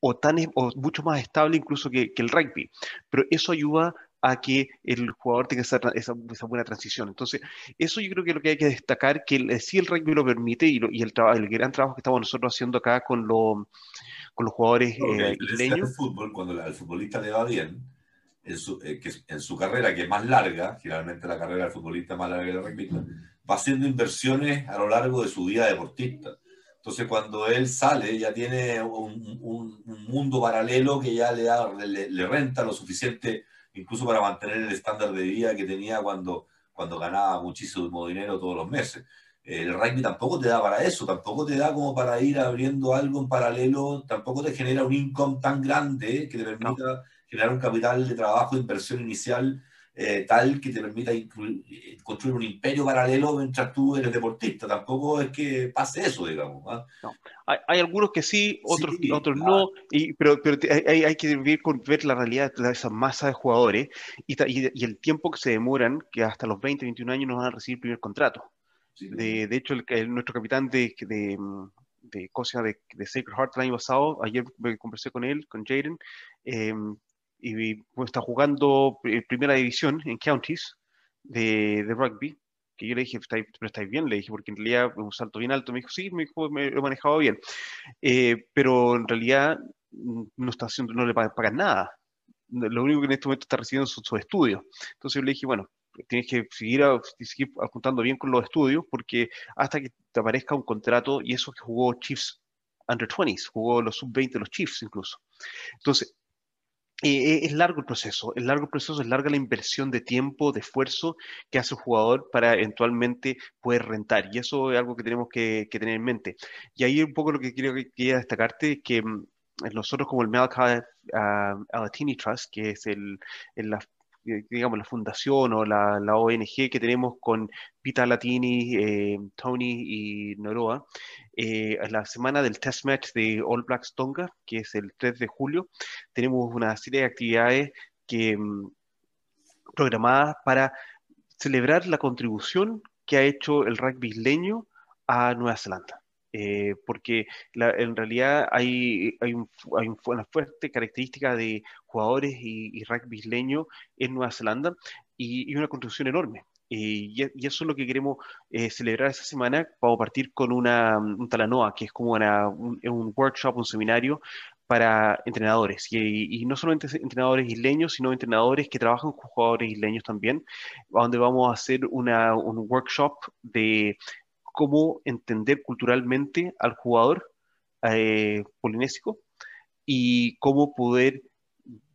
o, tan, o mucho más estable incluso que, que, el rugby. Pero eso ayuda a que el jugador tenga esa, esa, buena transición. Entonces, eso yo creo que es lo que hay que destacar, que el, si el rugby lo permite y, y el, el, gran trabajo que estamos nosotros haciendo acá con, lo, con los jugadores eh, isleños. fútbol, cuando al futbolista le va bien, en su, eh, que en su carrera, que es más larga, generalmente la carrera del futbolista más larga que la rugby, va haciendo inversiones a lo largo de su vida deportista. Entonces, cuando él sale, ya tiene un, un, mundo paralelo que ya le, da, le, le, renta lo suficiente, incluso para mantener el estándar de vida que tenía cuando, cuando ganaba muchísimo dinero todos los meses. El rugby tampoco te da para eso, tampoco te da como para ir abriendo algo en paralelo, tampoco te genera un income tan grande que te permita generar un capital de trabajo, de inversión inicial eh, tal que te permita eh, construir un imperio paralelo mientras tú eres deportista. Tampoco es que pase eso, digamos. ¿ah? Hay, algunos que sí, otros, otros no, y, pero, pero hay, hay, que ver, con, ver la realidad de esa masa de jugadores y, y, el tiempo que se demoran, que hasta los 20, 21 años nos van a recibir el primer contrato. de, de, hecho, el, nuestro capitán de, de, de, cosa de, de Sacred Heart el año pasado, ayer conversé con él, con Jaden, eh, y pues, está jugando eh, primera división en counties de, de rugby, que yo le dije, pero estáis bien, le dije, porque en realidad un salto bien alto, me dijo, sí, me, dijo, me lo he manejado bien, eh, pero en realidad mm, no está haciendo, no le pagan nada, lo único que en este momento está recibiendo son sus estudios. Entonces yo le dije, bueno, tienes que seguir, seguir apuntando bien con los estudios, porque hasta que te aparezca un contrato, y eso que jugó Chiefs Under 20s, jugó los sub-20, los Chiefs incluso. Entonces, eh, es largo el proceso, es largo el proceso, es larga la inversión de tiempo, de esfuerzo que hace el jugador para eventualmente poder rentar. Y eso es algo que tenemos que, tener en mente. Y ahí un poco lo que quiero quería destacarte es que mm, nosotros como el Malachi uh, Alatini Trust, que es el, la eh, digamos, la fundación o la, la, ONG que tenemos con Pita Latini, eh, Tony y Noroa, eh, la semana del test match de All Blacks Tonga, que es el 3 de julio, tenemos una serie de actividades que, mm, programadas para celebrar la contribución que ha hecho el rugby isleño a Nueva Zelanda. Eh, porque en realidad hay, hay, una fuerte característica de jugadores y, rugby isleño en Nueva Zelanda y, una contribución enorme. y, eso es lo que queremos eh, celebrar esta semana. Vamos a partir con una, un Talanoa, que es como un, un, workshop, un seminario para entrenadores. Y, no solamente entrenadores isleños, sino entrenadores que trabajan con jugadores isleños también, donde vamos a hacer una, un workshop de cómo entender culturalmente al jugador eh, polinésico y cómo poder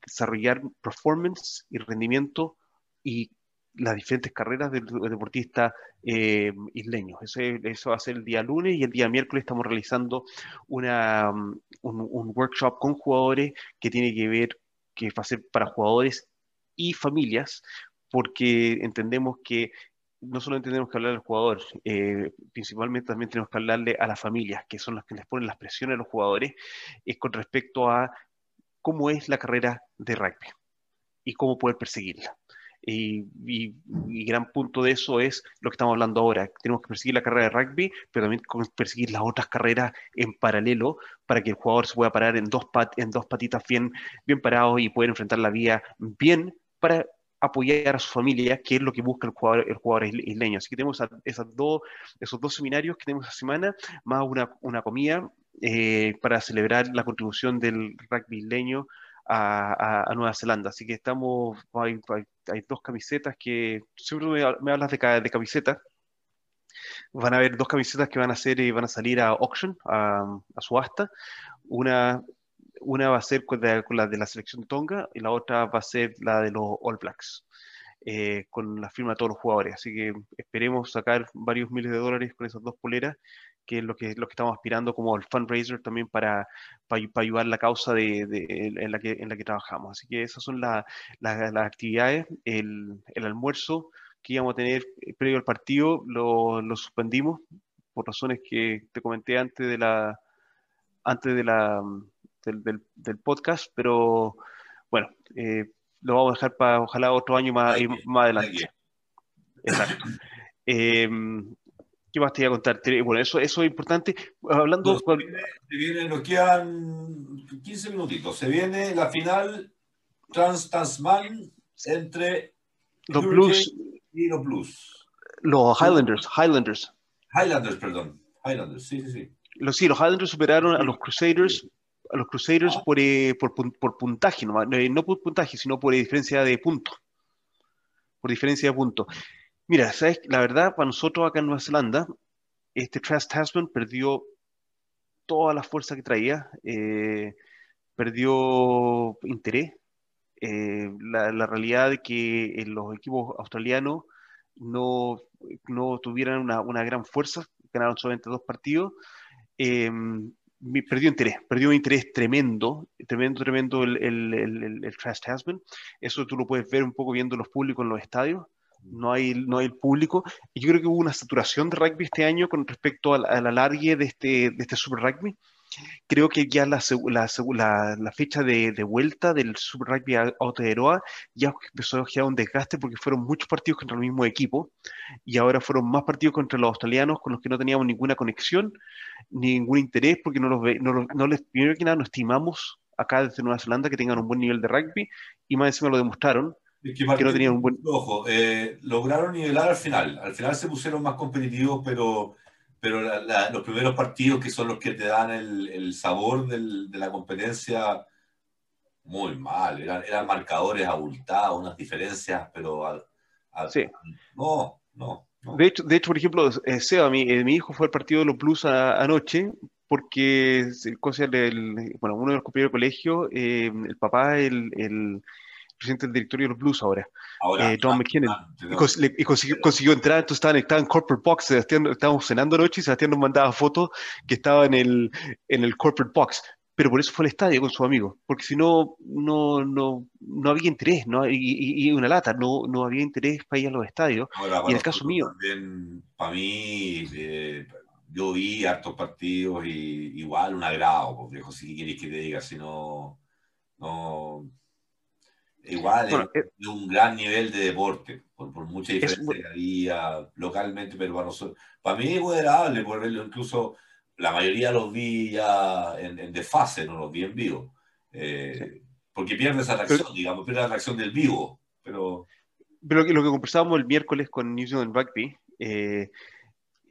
desarrollar performance y rendimiento y las diferentes carreras del, deportista eh, isleño. Eso, eso, va a ser el día lunes y el día miércoles estamos realizando una, um, un, un, workshop con jugadores que tiene que ver, que va a ser para jugadores y familias, porque entendemos que no solo tenemos que hablar al jugador, eh, principalmente también tenemos que hablarle a las familias, que son las que les ponen las presiones a los jugadores, es con respecto a cómo es la carrera de rugby y cómo poder perseguirla. Y, gran punto de eso es lo que estamos hablando ahora. Tenemos que perseguir la carrera de rugby, pero también perseguir las otras carreras en paralelo para que el jugador se pueda parar en dos, pat en dos patitas bien, bien parados y poder enfrentar la vía bien para apoyar a su familia, que es lo que busca el jugador, el jugador isleño. Así que tenemos esas dos, esos dos seminarios que tenemos esta semana, más una, una comida eh, para celebrar la contribución del rugby isleño a, Nueva Zelanda. Así que estamos, hay, dos camisetas que, siempre me, hablas de, de camisetas, van a haber dos camisetas que van a hacer y van a salir a auction, a, a subasta. Una una va a ser con la, de la selección Tonga y la otra va a ser la de los All Blacks, eh, con la firma de todos los jugadores. Así que esperemos sacar varios miles de dólares con esas dos poleras, que es lo que, lo que estamos aspirando como el fundraiser también para, para, ayudar la causa de, en, la que, en la que trabajamos. Así que esas son las actividades. El, el, almuerzo que íbamos a tener previo al partido lo, lo suspendimos por razones que te comenté antes de la antes de la del, podcast, pero bueno, eh, lo vamos a dejar para ojalá otro año más, más adelante. Exacto. Em, ¿Qué más te iba a contar? Bueno, eso, eso es importante. Hablando. se, viene, nos quedan 15 minutitos. Se viene la final trans-Tasman entre los Blues y los Blues. Los Highlanders. Highlanders. Highlanders, perdón. Highlanders, sí, sí, sí. Los, sí, los Highlanders superaron a los Crusaders a los Crusaders por, eh, por, por, puntaje, eh, no, por puntaje, sino por diferencia de puntos. Por diferencia de puntos. Mira, ¿sabes? la verdad, para nosotros acá en Nueva Zelanda, este Trash Tasman perdió toda la fuerza que traía, eh, perdió interés. la, la, realidad de que los equipos australianos no, no tuvieran una, una, gran fuerza, ganaron solamente dos partidos perdió interés, perdió un interés tremendo, tremendo, tremendo el, el, el, el Trash Tasman. Eso tú lo puedes ver un poco viendo los públicos en los estadios. No hay, no hay el público. Y yo creo que hubo una saturación de rugby este año con respecto a la, a de este, de este Super Rugby. Creo que ya la, la, la fecha de, de, vuelta del Super Rugby Aotearoa ya empezó a generar un desgaste porque fueron muchos partidos contra el mismo equipo y ahora fueron más partidos contra los australianos con los que no teníamos ninguna conexión, ningún interés porque no, los ve, no, no les, primero que nada, no estimamos acá desde Nueva Zelanda que tengan un buen nivel de rugby y más encima lo demostraron. que, no tenían un buen... Ojo, eh, lograron nivelar al final. Al final se pusieron más competitivos, pero pero los primeros partidos que son los que te dan el, el sabor del, de la competencia, muy mal, eran, eran, marcadores abultados, unas diferencias, pero... sí. No, no, De, hecho, de hecho, por ejemplo, eh, Seba, mi, eh, mi hijo fue al partido de los Blues anoche porque, el, bueno, uno de los compañeros de colegio, eh, el papá, el, el presidente del directorio de los Blues ahora, eh, John McKinnon, y, consiguió, entrar, entonces estaba, estaba en Corporate Box, estábamos cenando anoche y Sebastián nos mandaba fotos que estaba en el, en el Corporate Box, pero por eso fue al estadio con su amigo, porque si no, no, no, no había interés, ¿no? Y, y, una lata, no, no había interés para ir a los estadios. y en el caso mío... También, para mí, eh, yo vi hartos partidos y igual un agrado, porque si quieres que te diga, si no, no Igual, es, de un gran nivel de deporte, por, mucha diferencia que había localmente, pero para, nosotros, para mí es moderable por verlo, incluso la mayoría los vi ya en, en desfase, no los vi en vivo. Eh, porque pierde esa atracción, digamos, pierde la atracción del vivo. Pero, pero lo, que, lo que conversábamos el miércoles con New Zealand Rugby, eh,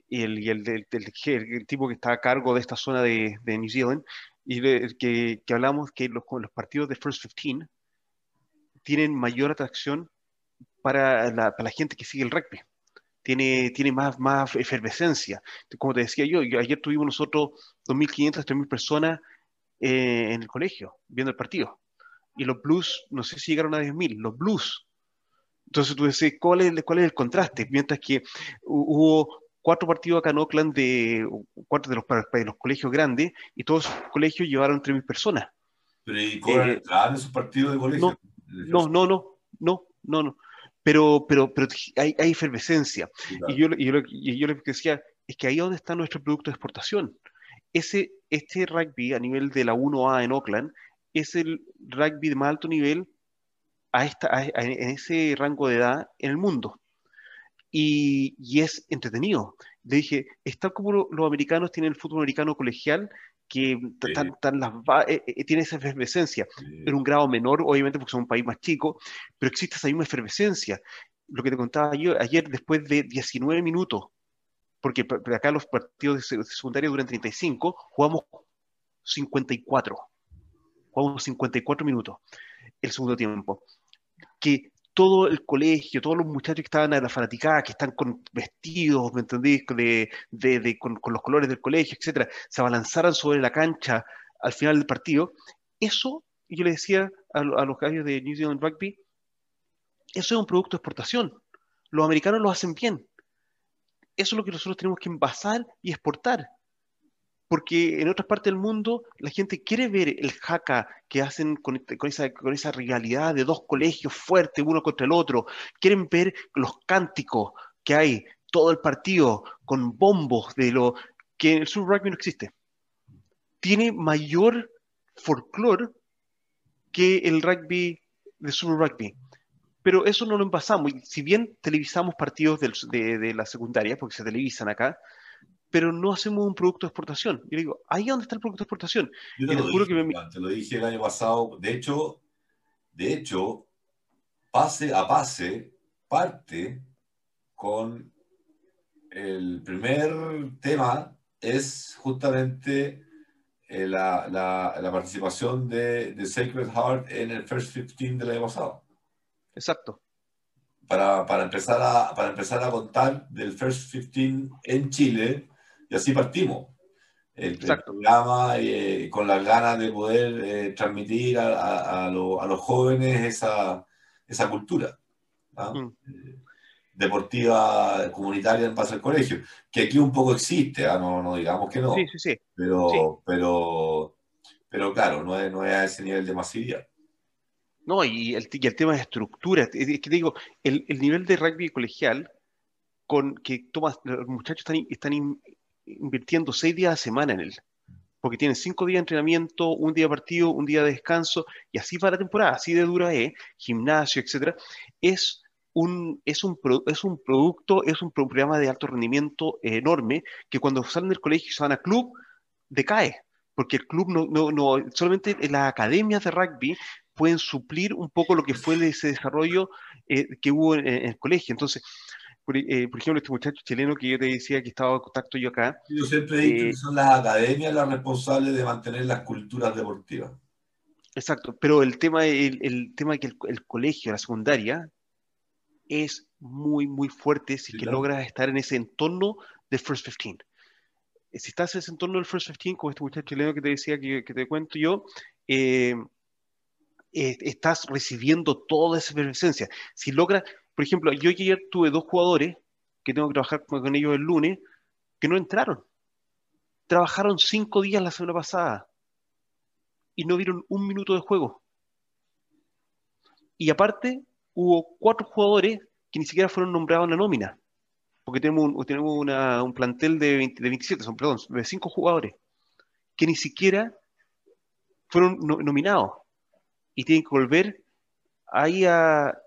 y, el, y el, el, tipo que está a cargo de esta zona de, de New Zealand, y que, que hablamos que los, los partidos de First 15 tienen mayor atracción para la, para la gente que sigue el rugby. Tiene, tiene más, más efervescencia. Como te decía yo, ayer tuvimos nosotros 2.500, 3.000 personas eh, en el colegio viendo el partido. Y los Blues, no sé si llegaron a 10.000, los Blues. Entonces tú dices, ¿cuál es, ¿cuál es el contraste? Mientras que hubo cuatro partidos acá en Oakland de cuatro de los, de los colegios grandes y todos los colegios llevaron 3.000 personas. Pero ¿y cobran eh, en esos partidos de colegio? No, no, no, no, no, no. Pero, pero, pero hay, hay efervescencia. Y, yo, y, yo, y yo lo que decía es que ahí es donde está nuestro producto de exportación. Ese, este rugby a nivel de la 1A en Oakland es el rugby de más alto nivel a esta, en ese rango de edad en el mundo. Y, y es entretenido. Le dije, está como los americanos tienen el fútbol americano colegial, que eh, eh, tiene esa efervescencia, en un grado menor, obviamente porque somos un país más chico, pero existe esa misma efervescencia. Lo que te contaba yo ayer, después de 19 minutos, porque acá los partidos de secundaria duran 35, jugamos 54. Jugamos 54 minutos el segundo tiempo. Que todo el colegio, todos los muchachos que estaban a la fanaticada, que están con vestidos, ¿me entendés? De, de, con, los colores del colegio, etcétera, se abalanzaran sobre la cancha al final del partido. Eso, yo le decía a, a los gallos de New Zealand Rugby, eso es un producto de exportación. Los americanos lo hacen bien. Eso es lo que nosotros tenemos que envasar y exportar porque en otras partes del mundo la gente quiere ver el jaca que hacen con, este, esa, con esa rivalidad de dos colegios fuertes uno contra el otro, quieren ver los cánticos que hay, todo el partido con bombos de lo que en el Super Rugby no existe. Tiene mayor folclore que el rugby de Super Rugby. Pero eso no lo envasamos. Y si bien televisamos partidos de, de la secundaria, porque se televisan acá, pero no hacemos un producto de exportación. Yo digo, ahí es donde está el producto de exportación. Yo te, lo, dije, que me... te lo dije el año pasado. De hecho, de hecho, pase a pase, parte con el primer tema es justamente eh, la, la, la, participación de, de, Sacred Heart en el First 15 del año pasado. Exacto. Para, para, empezar a, para empezar a contar del First 15 en Chile y así partimos. El, programa eh, con las ganas de poder eh, transmitir a, a, los jóvenes esa, esa cultura mm. eh, deportiva comunitaria en base al colegio, que aquí un poco existe, ¿ah? no, no, digamos que no, sí, sí, sí. Pero, pero, pero claro, no es, no es a ese nivel de masividad. No, y el, y el tema de estructura, es que digo, el, el, nivel de rugby colegial con que tomas, los muchachos están, están invirtiendo seis días a semana en él, porque tienen cinco días de entrenamiento, un día de partido, un día de descanso, y así para la temporada, así de dura gimnasio, etcétera, es un, es, un, es un producto, es un programa de alto rendimiento enorme que cuando salen del colegio y se van a club, decae, porque el club no, no, no solamente las academias de rugby pueden suplir un poco lo que fue ese desarrollo eh, que hubo en, el colegio. Entonces, eh, por, ejemplo, este muchacho chileno que yo te decía que estaba en contacto yo acá. Yo siempre he dicho que eh, son las academias las responsables de mantener las culturas deportivas. Exacto, pero el tema, el, el tema que el, colegio, la secundaria, es muy, muy fuerte si que logras estar en ese entorno de First 15. Eh, si estás en ese entorno del First 15, como este muchacho chileno que te decía que, que te cuento yo, estás recibiendo toda esa presencia. Si logras, por ejemplo, yo ayer tuve dos jugadores que tengo que trabajar con ellos el lunes que no entraron. Trabajaron cinco días la semana pasada y no vieron un minuto de juego. Y aparte, hubo cuatro jugadores que ni siquiera fueron nombrados en la nómina. Porque tenemos un, tenemos un plantel de, 27, son, perdón, de cinco jugadores, que ni siquiera fueron nominados. Y tienen que volver ahí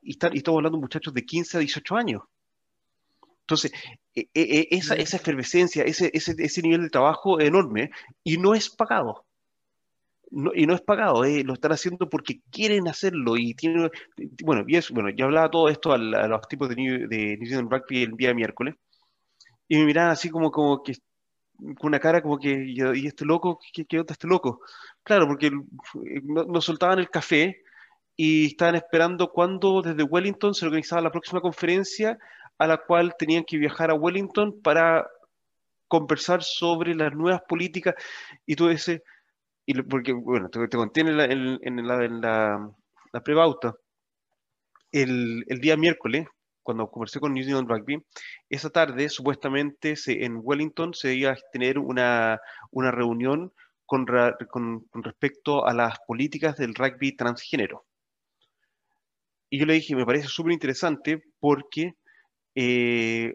y, estamos hablando de muchachos de 15 a 18 años. Entonces, e, e, e, esa, esa, efervescencia, ese, ese, ese, nivel de trabajo enorme y no es pagado. y no es pagado, eh, lo están haciendo porque quieren hacerlo y tiene, bueno, y bueno, yo hablaba todo esto a, los tipos de New, de New Zealand Rugby el día miércoles y me miraban así como, como que con una cara como que, ¿y este loco? ¿Qué, qué onda este loco? Claro, porque no soltaban el café y estaban esperando cuándo desde Wellington se organizaba la próxima conferencia a la cual tenían que viajar a Wellington para conversar sobre las nuevas políticas y todo ese, y porque, bueno, te, contiene en la, en, la, prebauta. El, el, día miércoles, cuando conversé con New Zealand Rugby, esa tarde supuestamente se, en Wellington se iba a tener una, una reunión con, con respecto a las políticas del rugby transgénero. Y yo le dije, me parece súper interesante porque eh,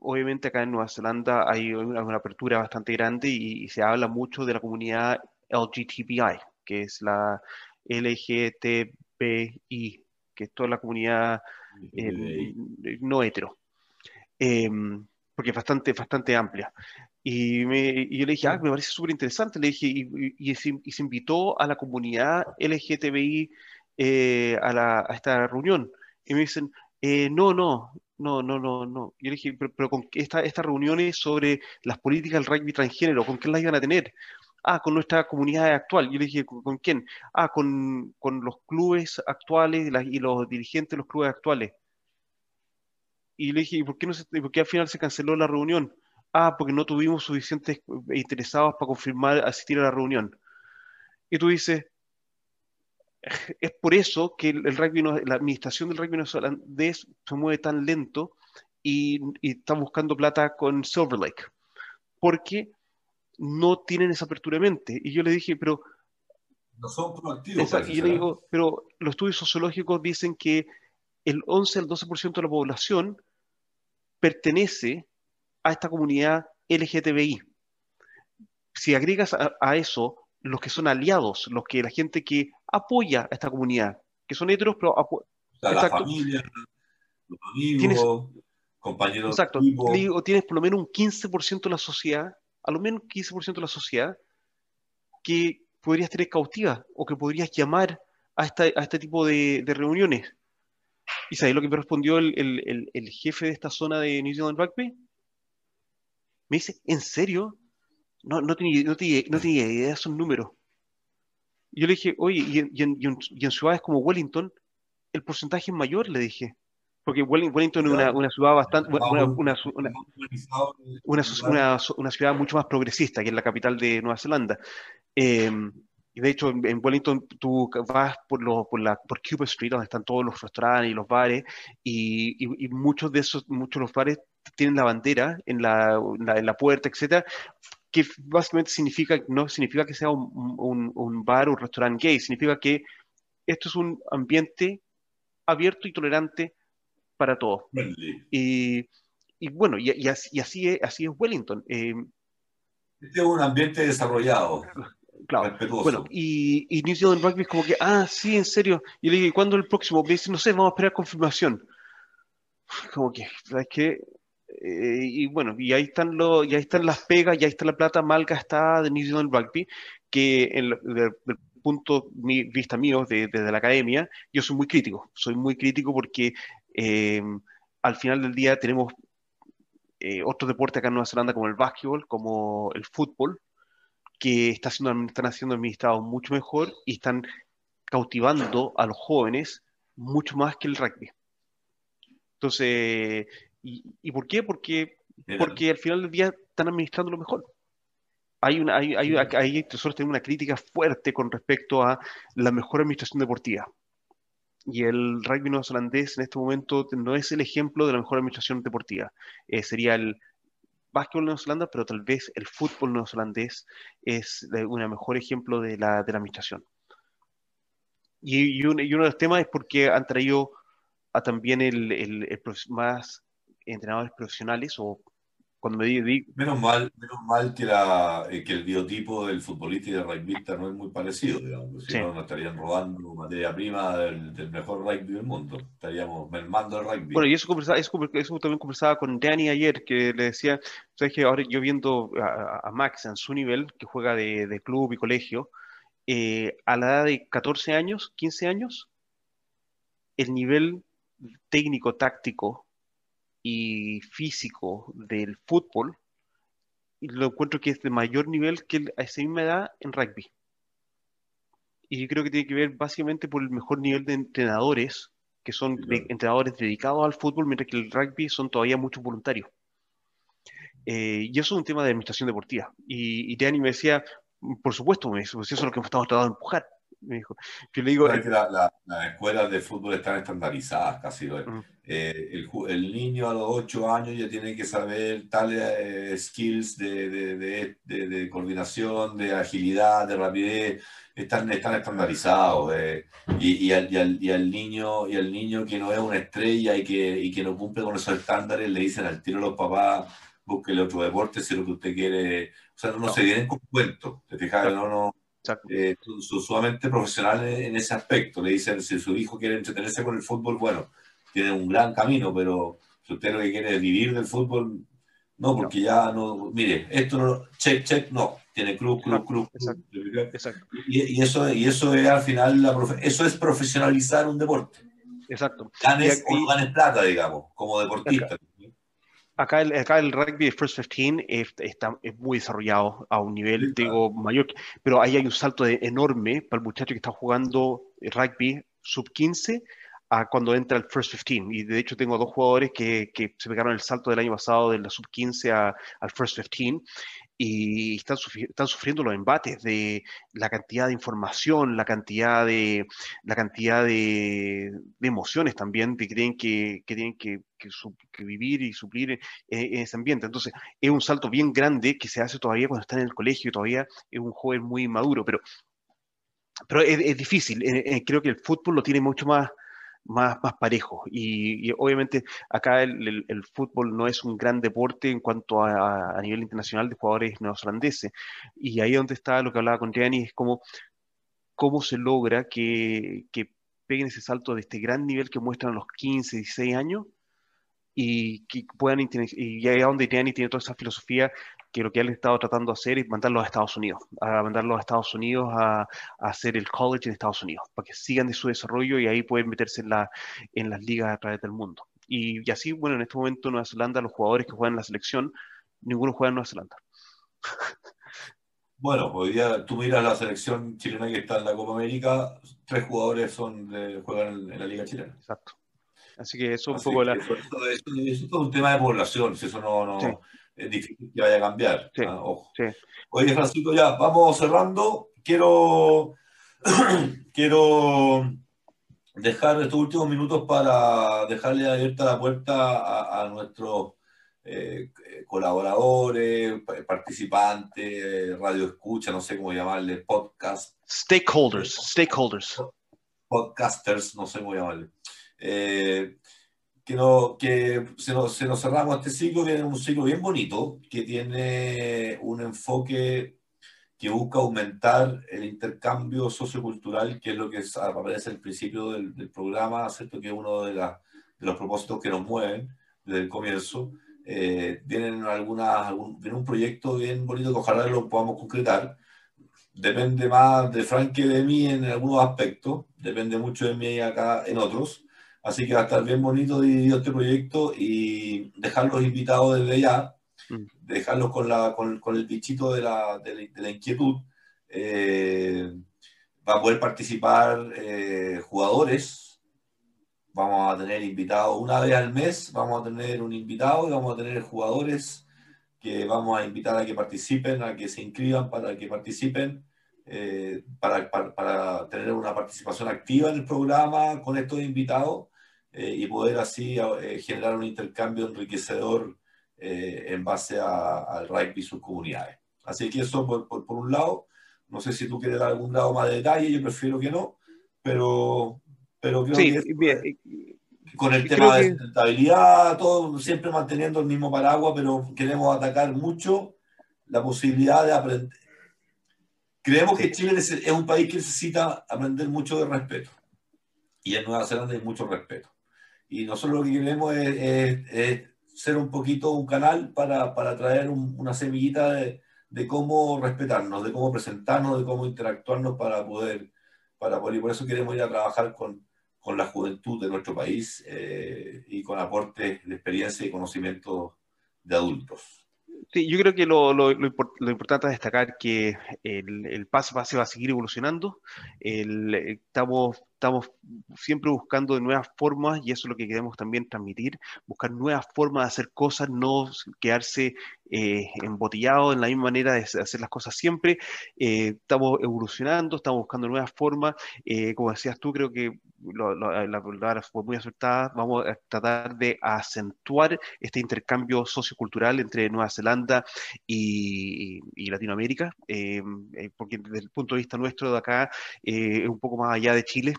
obviamente acá en Nueva Zelanda hay una, apertura bastante grande y, se habla mucho de la comunidad LGTBI, que es la LGTBI, que es toda la comunidad eh, no hetero, em, porque es bastante, bastante amplia. Y, me, y yo le dije, ah, me parece súper interesante. Le dije, y, y, se, invitó a la comunidad LGTBI eh, a, esta reunión. Y me dicen, eh, no, no, no, no, no, no. Yo le dije, pero, con esta, estas reuniones sobre las políticas del rugby transgénero, ¿con quién las iban a tener? Ah, con nuestra comunidad actual. Yo le dije, ¿con, quién? Ah, con, con, los clubes actuales y los dirigentes de los clubes actuales. Y le dije, ¿y por qué, no se, por qué al final se canceló la reunión? Ah, porque no tuvimos suficientes interesados para confirmar asistir a la reunión. Y tú dices, es por eso que el, rugby, la administración del rugby neozelandés se mueve tan lento y, está buscando plata con Silver Lake, porque no tienen esa apertura de mente. Y yo le dije, pero... No son proactivos. y yo le digo, pero los estudios sociológicos dicen que el 11 al 12% de la población pertenece a esta comunidad LGTBI. Si agregas a, eso los que son aliados, los que la gente que apoya a esta comunidad, que son heteros, pero la familia, los amigos, compañeros. Exacto. Digo, tienes por lo menos un 15% de la sociedad, a lo menos un 15% de la sociedad, que podrías tener cautiva o que podrías llamar a, este tipo de, reuniones. ¿Y sabes lo que me respondió el, el, jefe de esta zona de New Zealand Rugby? Me dice, ¿en serio? No, no, tenía, no, tenía, no tenía idea de esos números. Yo le dije, oye, y en, y, en, y en, ciudades como Wellington, el porcentaje es mayor, le dije. Porque Wellington es una, una ciudad bastante, una, una, una, ciudad mucho más progresista que es la capital de Nueva Zelanda. Eh, y de hecho, en, Wellington tú vas por, lo, por, la, por Cooper Street, donde están todos los restaurantes y los bares, y, y, muchos de esos, muchos de los bares tienen la bandera en la, en la, puerta, etcétera, que básicamente significa, no significa que sea un, un, un bar o un restaurante gay, significa que esto es un ambiente abierto y tolerante para todos. Y, y, bueno, y, y, así, así, es, así es Wellington. Eh, este es un ambiente desarrollado. Claro. Bueno, y, y New Zealand Rugby es como que, ah, sí, en serio. Y le digo, ¿cuándo el próximo? Me dice, no sé, vamos a esperar confirmación. Como que, ¿sabes qué? Eh, y bueno, y ahí están los, y ahí están las pegas, y ahí está la plata mal gastada de Zealand Rugby, que en, el punto de vista mío, desde la academia, yo soy muy crítico. Soy muy crítico porque eh, al final del día tenemos eh, otros deportes acá en Nueva Zelanda como el básquetbol, como el fútbol, que está haciendo, están haciendo administrados mucho mejor y están cautivando a los jóvenes mucho más que el rugby. Entonces, ¿y, por qué? Porque, porque al final del día están administrando lo mejor. Hay una, hay, hay, hay, nosotros tenemos una crítica fuerte con respecto a la mejor administración deportiva. Y el rugby neozelandés en este momento no es el ejemplo de la mejor administración deportiva. Eh, sería el básquetbol neozelanda, pero tal vez el fútbol neozelandés es un mejor ejemplo de la, de la administración. Y, y, uno de los temas es porque han traído a también el, el, el más entrenadores profesionales o cuando me di, Menos mal, menos mal que, la, eh, que el biotipo del futbolista y del rugbyista no es muy parecido, digamos, si no nos estarían robando materia prima del, del, mejor rugby del mundo, estaríamos mermando el rugby. Bueno, y eso, conversaba, eso, eso también conversaba con Danny ayer, que le decía, sabes que ahora yo viendo a, a, Max en su nivel, que juega de, de club y colegio, eh, a la edad de 14 años, 15 años, el nivel técnico, táctico y físico del fútbol, y lo encuentro que es de mayor nivel que a esa misma edad en rugby. Y yo creo que tiene que ver básicamente por el mejor nivel de entrenadores, que son entrenadores dedicados al fútbol, mientras que el rugby son todavía muchos voluntarios. Eh, y eso es un tema de administración deportiva. Y, y Danny me decía, por supuesto, me eso es lo que estamos tratando de empujar me dijo. Yo le digo, las escuelas de fútbol están estandarizadas casi. Eh, el, el, niño a los 8 años ya tiene que saber tales eh, skills de, de, de, de, coordinación, de agilidad, de rapidez, están, están estandarizados. Eh, y, y, al, y, al, y, al, niño, y al niño que no es una estrella y que, y que no cumple con esos estándares, le dicen al tiro a los papás, búsquele otro deporte si lo que usted quiere. O sea, no, no. se vienen con cuentos, ¿te fijas? No, no, eh, sumamente profesional en ese aspecto. Le dicen, si su hijo quiere entretenerse con el fútbol, bueno, tiene un gran camino, pero si usted lo que quiere es vivir del fútbol, No, porque ya no, mire, esto no, check, check, no, tiene club, club, club. Exacto. Y, eso, y eso es al final, la eso es profesionalizar un deporte. Exacto. Ganes o ganes plata, digamos, como deportista. Acá el, acá el rugby de First 15 está, es muy desarrollado a un nivel, digo, mayor, pero ahí hay un salto enorme para el muchacho que está jugando rugby sub 15 a cuando entra el First 15. Y de hecho tengo dos jugadores que, que se pegaron el salto del año pasado de la sub 15 al First 15 y están, están, sufriendo los embates de la cantidad de información, la cantidad de, la cantidad de, emociones también que tienen que, que tienen que, que, vivir y suplir en, ese ambiente. Entonces, es un salto bien grande que se hace todavía cuando está en el colegio, todavía es un joven muy maduro, pero, pero es, difícil. Eh, eh, creo que el fútbol lo tiene mucho más, más, más parejo. Y, obviamente acá el, fútbol no es un gran deporte en cuanto a, nivel internacional de jugadores neozelandeses. Y ahí donde está lo que hablaba con Gianni, es como cómo se logra que, que peguen ese salto de este gran nivel que muestran a los 15, 16 años y que puedan y ahí donde Gianni tiene toda esa filosofía que lo que él ha estado tratando de hacer es mandarlos a Estados Unidos, a mandarlos a Estados Unidos a, hacer el college en Estados Unidos, para que sigan de su desarrollo y ahí pueden meterse en, la, en las ligas a través del mundo. Y, así, bueno, en este momento Nueva Zelanda, los jugadores que juegan en la selección, ninguno juega en Nueva Zelanda. Bueno, hoy día tú miras la selección chilena que está en la Copa América, tres jugadores son juegan en, la Liga Chilena. Exacto. Así que eso es un poco la... Eso, es un tema de población, si eso no, no, es difícil que vaya a cambiar. Ah, ojo. Oye, Francisco, ya vamos cerrando. Quiero, quiero dejar estos últimos minutos para dejarle abierta la puerta a, nuestros eh, colaboradores, participantes, radio escucha, no sé cómo llamarle, podcast. Stakeholders, stakeholders. Podcasters, no sé cómo llamarle. Eh, que, no, que se, nos, nos cerramos este ciclo, es un ciclo bien bonito, que tiene un enfoque que busca aumentar el intercambio sociocultural, que es lo que aparece al principio del, del programa, ¿cierto? que es uno de, de, los propósitos que nos mueven desde el comienzo. Eh, vienen algunas, algún, viene un proyecto bien bonito que ojalá lo podamos concretar. Depende más de Frank que de mí en algunos aspectos, depende mucho de mí acá en otros. Así que va a estar bien bonito dividido este proyecto y dejarlos invitados desde ya, mm. dejarlos con, la, con, con el bichito de la, de la, inquietud. Eh, va a poder participar eh, jugadores. Vamos a tener invitados una vez al mes, vamos a tener un invitado y vamos a tener jugadores que vamos a invitar a que participen, a que se inscriban para que participen. Eh, para, para, para, tener una participación activa en el programa con estos invitados eh, y poder así eh, generar un intercambio enriquecedor eh, en base al rugby y sus comunidades. Así que eso por, por, un lado, no sé si tú quieres dar algún lado más de detalle, yo prefiero que no, pero, pero creo que con el tema de sustentabilidad, todo siempre manteniendo el mismo paraguas, pero queremos atacar mucho la posibilidad de aprender. Creemos que Chile es un país que necesita aprender mucho de respeto. Y en Nueva Zelanda hay mucho respeto. Y nosotros lo que queremos es, ser un poquito un canal para, para traer una semillita de, de, cómo respetarnos, de cómo presentarnos, de cómo interactuarnos para poder, para poder y por eso queremos ir a trabajar con, con la juventud de nuestro país eh, y con aportes de experiencia y conocimiento de adultos. Sí, yo creo que lo, lo, lo, importante es destacar que el, el paso va a seguir evolucionando. El, estamos estamos siempre buscando nuevas formas y eso es lo que queremos también transmitir, buscar nuevas formas de hacer cosas, no quedarse eh, embotillado en la misma manera de hacer las cosas siempre. Eh, estamos evolucionando, estamos buscando nuevas formas. Eh, como decías tú, creo que la palabra fue muy acertada. Vamos a tratar de acentuar este intercambio sociocultural entre Nueva Zelanda y, Latinoamérica, porque desde el punto de vista nuestro de acá es un poco más allá de Chile.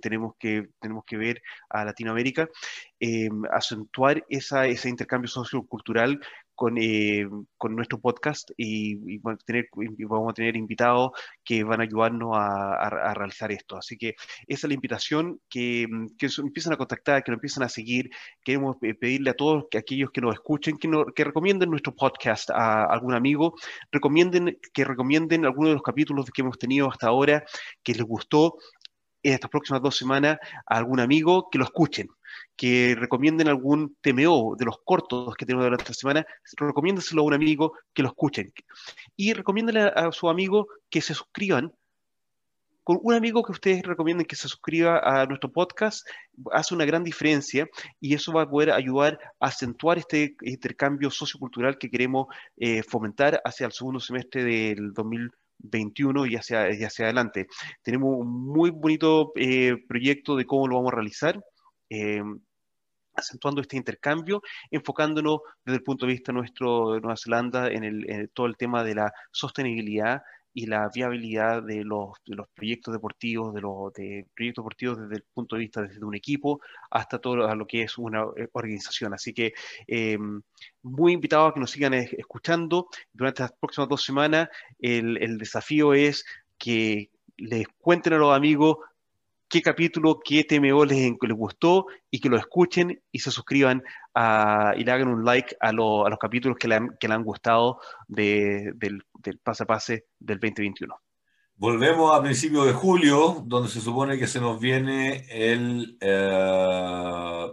Tenemos, que, tenemos que ver a Latinoamérica, acentuar esa, ese intercambio sociocultural con, eh, con nuestro podcast y, tener, vamos a tener invitados que van a ayudarnos a, a, realizar esto. Así que esa es la invitación, que, que empiecen a contactar, que nos empiecen a seguir. Queremos pedirle a todos que aquellos que nos escuchen, que, que recomienden nuestro podcast a algún amigo, recomienden, que recomienden algunos de los capítulos que hemos tenido hasta ahora, que les gustó en estas próximas dos semanas a algún amigo que lo escuchen, que recomienden algún TMO de los cortos que tenemos durante esta semana, recomiéndeselo a un amigo que lo escuchen. Y recomiéndale a, su amigo que se suscriban. Con un amigo que ustedes recomienden que se suscriba a nuestro podcast, hace una gran diferencia y eso va a poder ayudar a acentuar este intercambio sociocultural que queremos eh, fomentar hacia el segundo semestre del 2020 21 y hacia, adelante. Tenemos un muy bonito eh, proyecto de cómo lo vamos a realizar. Eh, acentuando este intercambio, enfocándonos desde el punto de vista nuestro de Nueva Zelanda en, el, en todo el tema de la sostenibilidad y la viabilidad de los, de los proyectos deportivos, de los de proyectos deportivos desde el punto de vista desde un equipo hasta todo lo, que es una eh, organización. Así que eh, muy invitados a que nos sigan escuchando. Durante las próximas dos semanas el, el desafío es que les cuenten a los amigos qué capítulo, qué TMO les, les, gustó y que lo escuchen y se suscriban a, y le hagan un like a, a los capítulos que le han, que le han gustado de, del, del pase a pase del 2021. Volvemos a principios de julio, donde se supone que se nos viene el... Eh,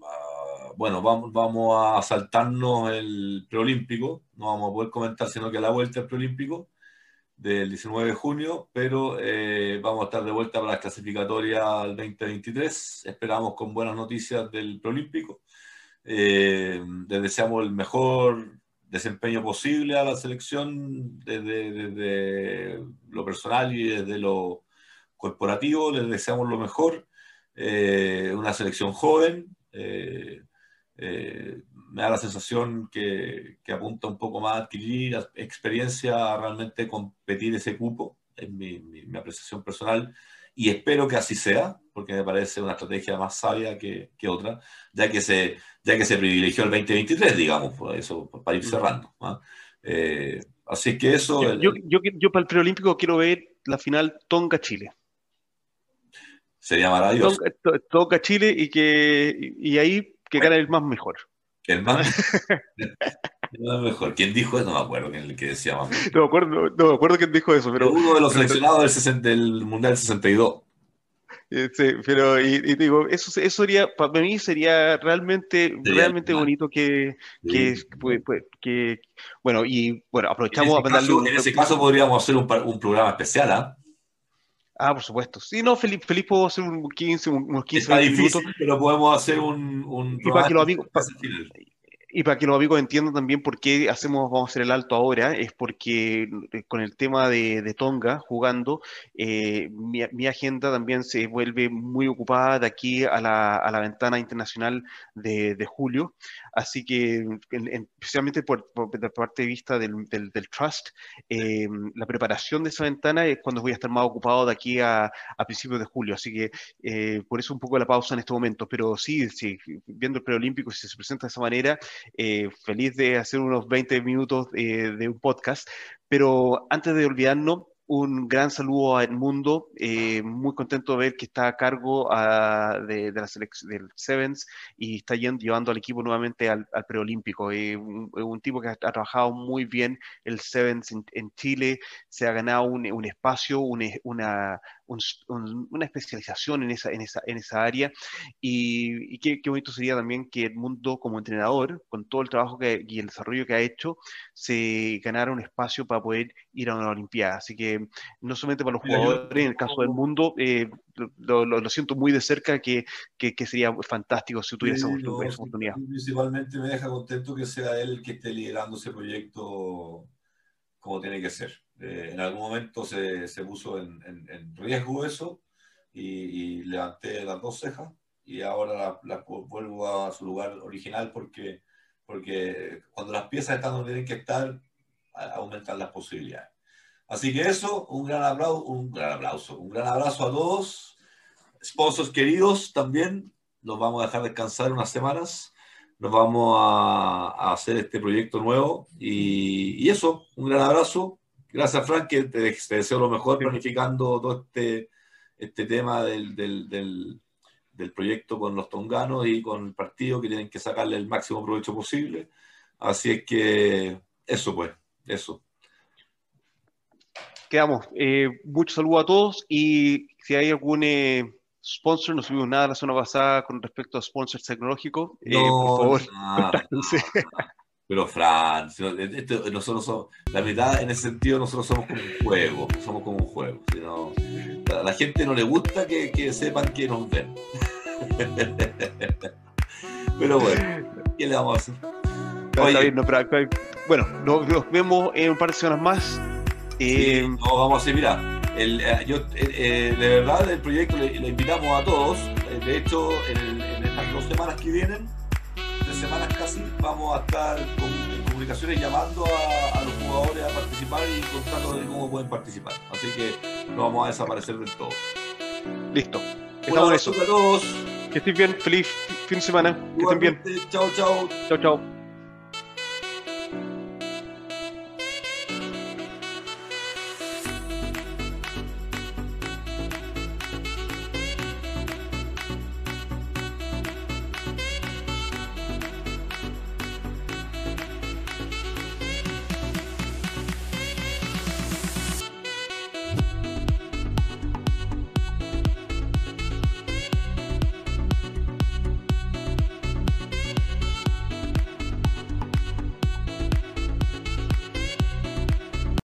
uh, bueno, vamos, vamos a saltarnos el preolímpico, no vamos a poder comentar sino que la vuelta del preolímpico del 19 de junio, pero eh, vamos a estar de vuelta para la clasificatoria al 2023. Esperamos con buenas noticias del Prolímpico. Eh, les deseamos el mejor desempeño posible a la selección desde, desde, lo personal y desde lo corporativo. Les deseamos lo mejor. Eh, una selección joven. Eh, me da la sensación que, que, apunta un poco más a adquirir experiencia a realmente competir ese cupo, en mi, mi, apreciación personal, y espero que así sea, porque me parece una estrategia más sabia que, que otra, ya que, se, ya que se privilegió el 2023, digamos, por eso, para ir cerrando. ¿no? Eh, así que eso... Yo, yo, yo, yo, para el preolímpico quiero ver la final Tonga-Chile. Sería maravilloso. Tonga-Chile y, que, y ahí que gane el más mejor. El más, mejor. ¿Quién dijo eso? No me acuerdo quién que decía más No me acuerdo, no, me acuerdo quién dijo eso, pero... Uno de los seleccionados del, del Mundial 62. Eh, sí, pero y, y, digo, eso, eso sería, para mí sería realmente, sería realmente bonito que, que, que, que, bueno, y bueno, aprovechamos ese, caso, en ese caso podríamos hacer un, un programa especial, ¿ah? Ah, por supuesto. Sí, no, Felipe, Felipe puedo hacer un 15, unos 15 Está difícil, minutos. pero podemos hacer un... un y para que los amigos... Para, y para que los amigos entiendan también por qué hacemos, vamos a hacer el alto ahora, es porque eh, con el tema de, Tonga jugando, eh, mi, agenda también se vuelve muy ocupada de aquí a la, a la ventana internacional de, julio. Así que, en, en, especialmente por, por, de parte de vista del, del, del Trust, eh, la preparación de esa ventana es cuando voy a estar más ocupado de aquí a, a principios de julio. Así que, eh, por eso un poco la pausa en este momento. Pero sí, sí viendo el preolímpico, si se presenta de esa manera, eh, feliz de hacer unos 20 minutos eh, de un podcast, pero antes de olvidarnos, un gran saludo a Edmundo, eh, muy contento de ver que está a cargo uh, de, de, la del Sevens y está yendo, llevando al equipo nuevamente al, preolímpico. Eh, un, un, tipo que ha, ha, trabajado muy bien el Sevens en, Chile, se ha ganado un, espacio, una, un, una especialización en esa, en esa, en esa área y, y qué, qué, bonito sería también que Edmundo como entrenador, con todo el trabajo que, y el desarrollo que ha hecho, se ganara un espacio para poder ir a una Olimpiada. Así que no solamente para los jugadores, en el caso del mundo, eh, lo, lo, lo, siento muy de cerca, que, que, que sería fantástico si tuviera esa, no, esa oportunidad. Principalmente me deja contento que sea él que esté liderando ese proyecto como tiene que ser. Eh, en algún momento se, se puso en, en, riesgo eso y, y, levanté las dos cejas y ahora la, la, vuelvo a su lugar original porque, porque cuando las piezas están donde tienen que estar, aumentan las posibilidades. Así que eso, un gran aplauso, un gran aplauso, un gran abrazo a todos. Sponsors queridos también, los vamos a dejar descansar unas semanas. nos vamos a, hacer este proyecto nuevo. Y, eso, un gran abrazo. Gracias, Frank, que te, deseo lo mejor planificando todo este, este tema del, del, del, proyecto con los tonganos y con el partido que tienen que sacarle el máximo provecho posible. Así es que eso, pues, eso. Quedamos. Eh, mucho saludo a todos y si hay algún eh, sponsor, no subimos nada la zona pasada con respecto a sponsors tecnológicos. Eh, por favor. pero Fran, nosotros somos, la verdad en ese sentido nosotros somos como un juego, somos como un juego. Sino, a la gente no le gusta que, que sepan que nos ven. pero bueno, ¿qué le vamos a hacer? bueno, nos, vemos en un par de semanas más. Eh, no, vamos a hacer, mira, el, eh, yo, eh, de verdad, el proyecto le, invitamos a todos. Eh, de hecho, en, estas dos semanas que vienen, semanas casi, vamos a estar en comunicaciones llamando a, los jugadores a participar y contándoles cómo pueden participar. Así que no vamos a desaparecer del todo. Listo. Estamos eso. a todos. Que estén bien. Feliz fin de semana. Que estén bien. Chao, chao. Chao, chao.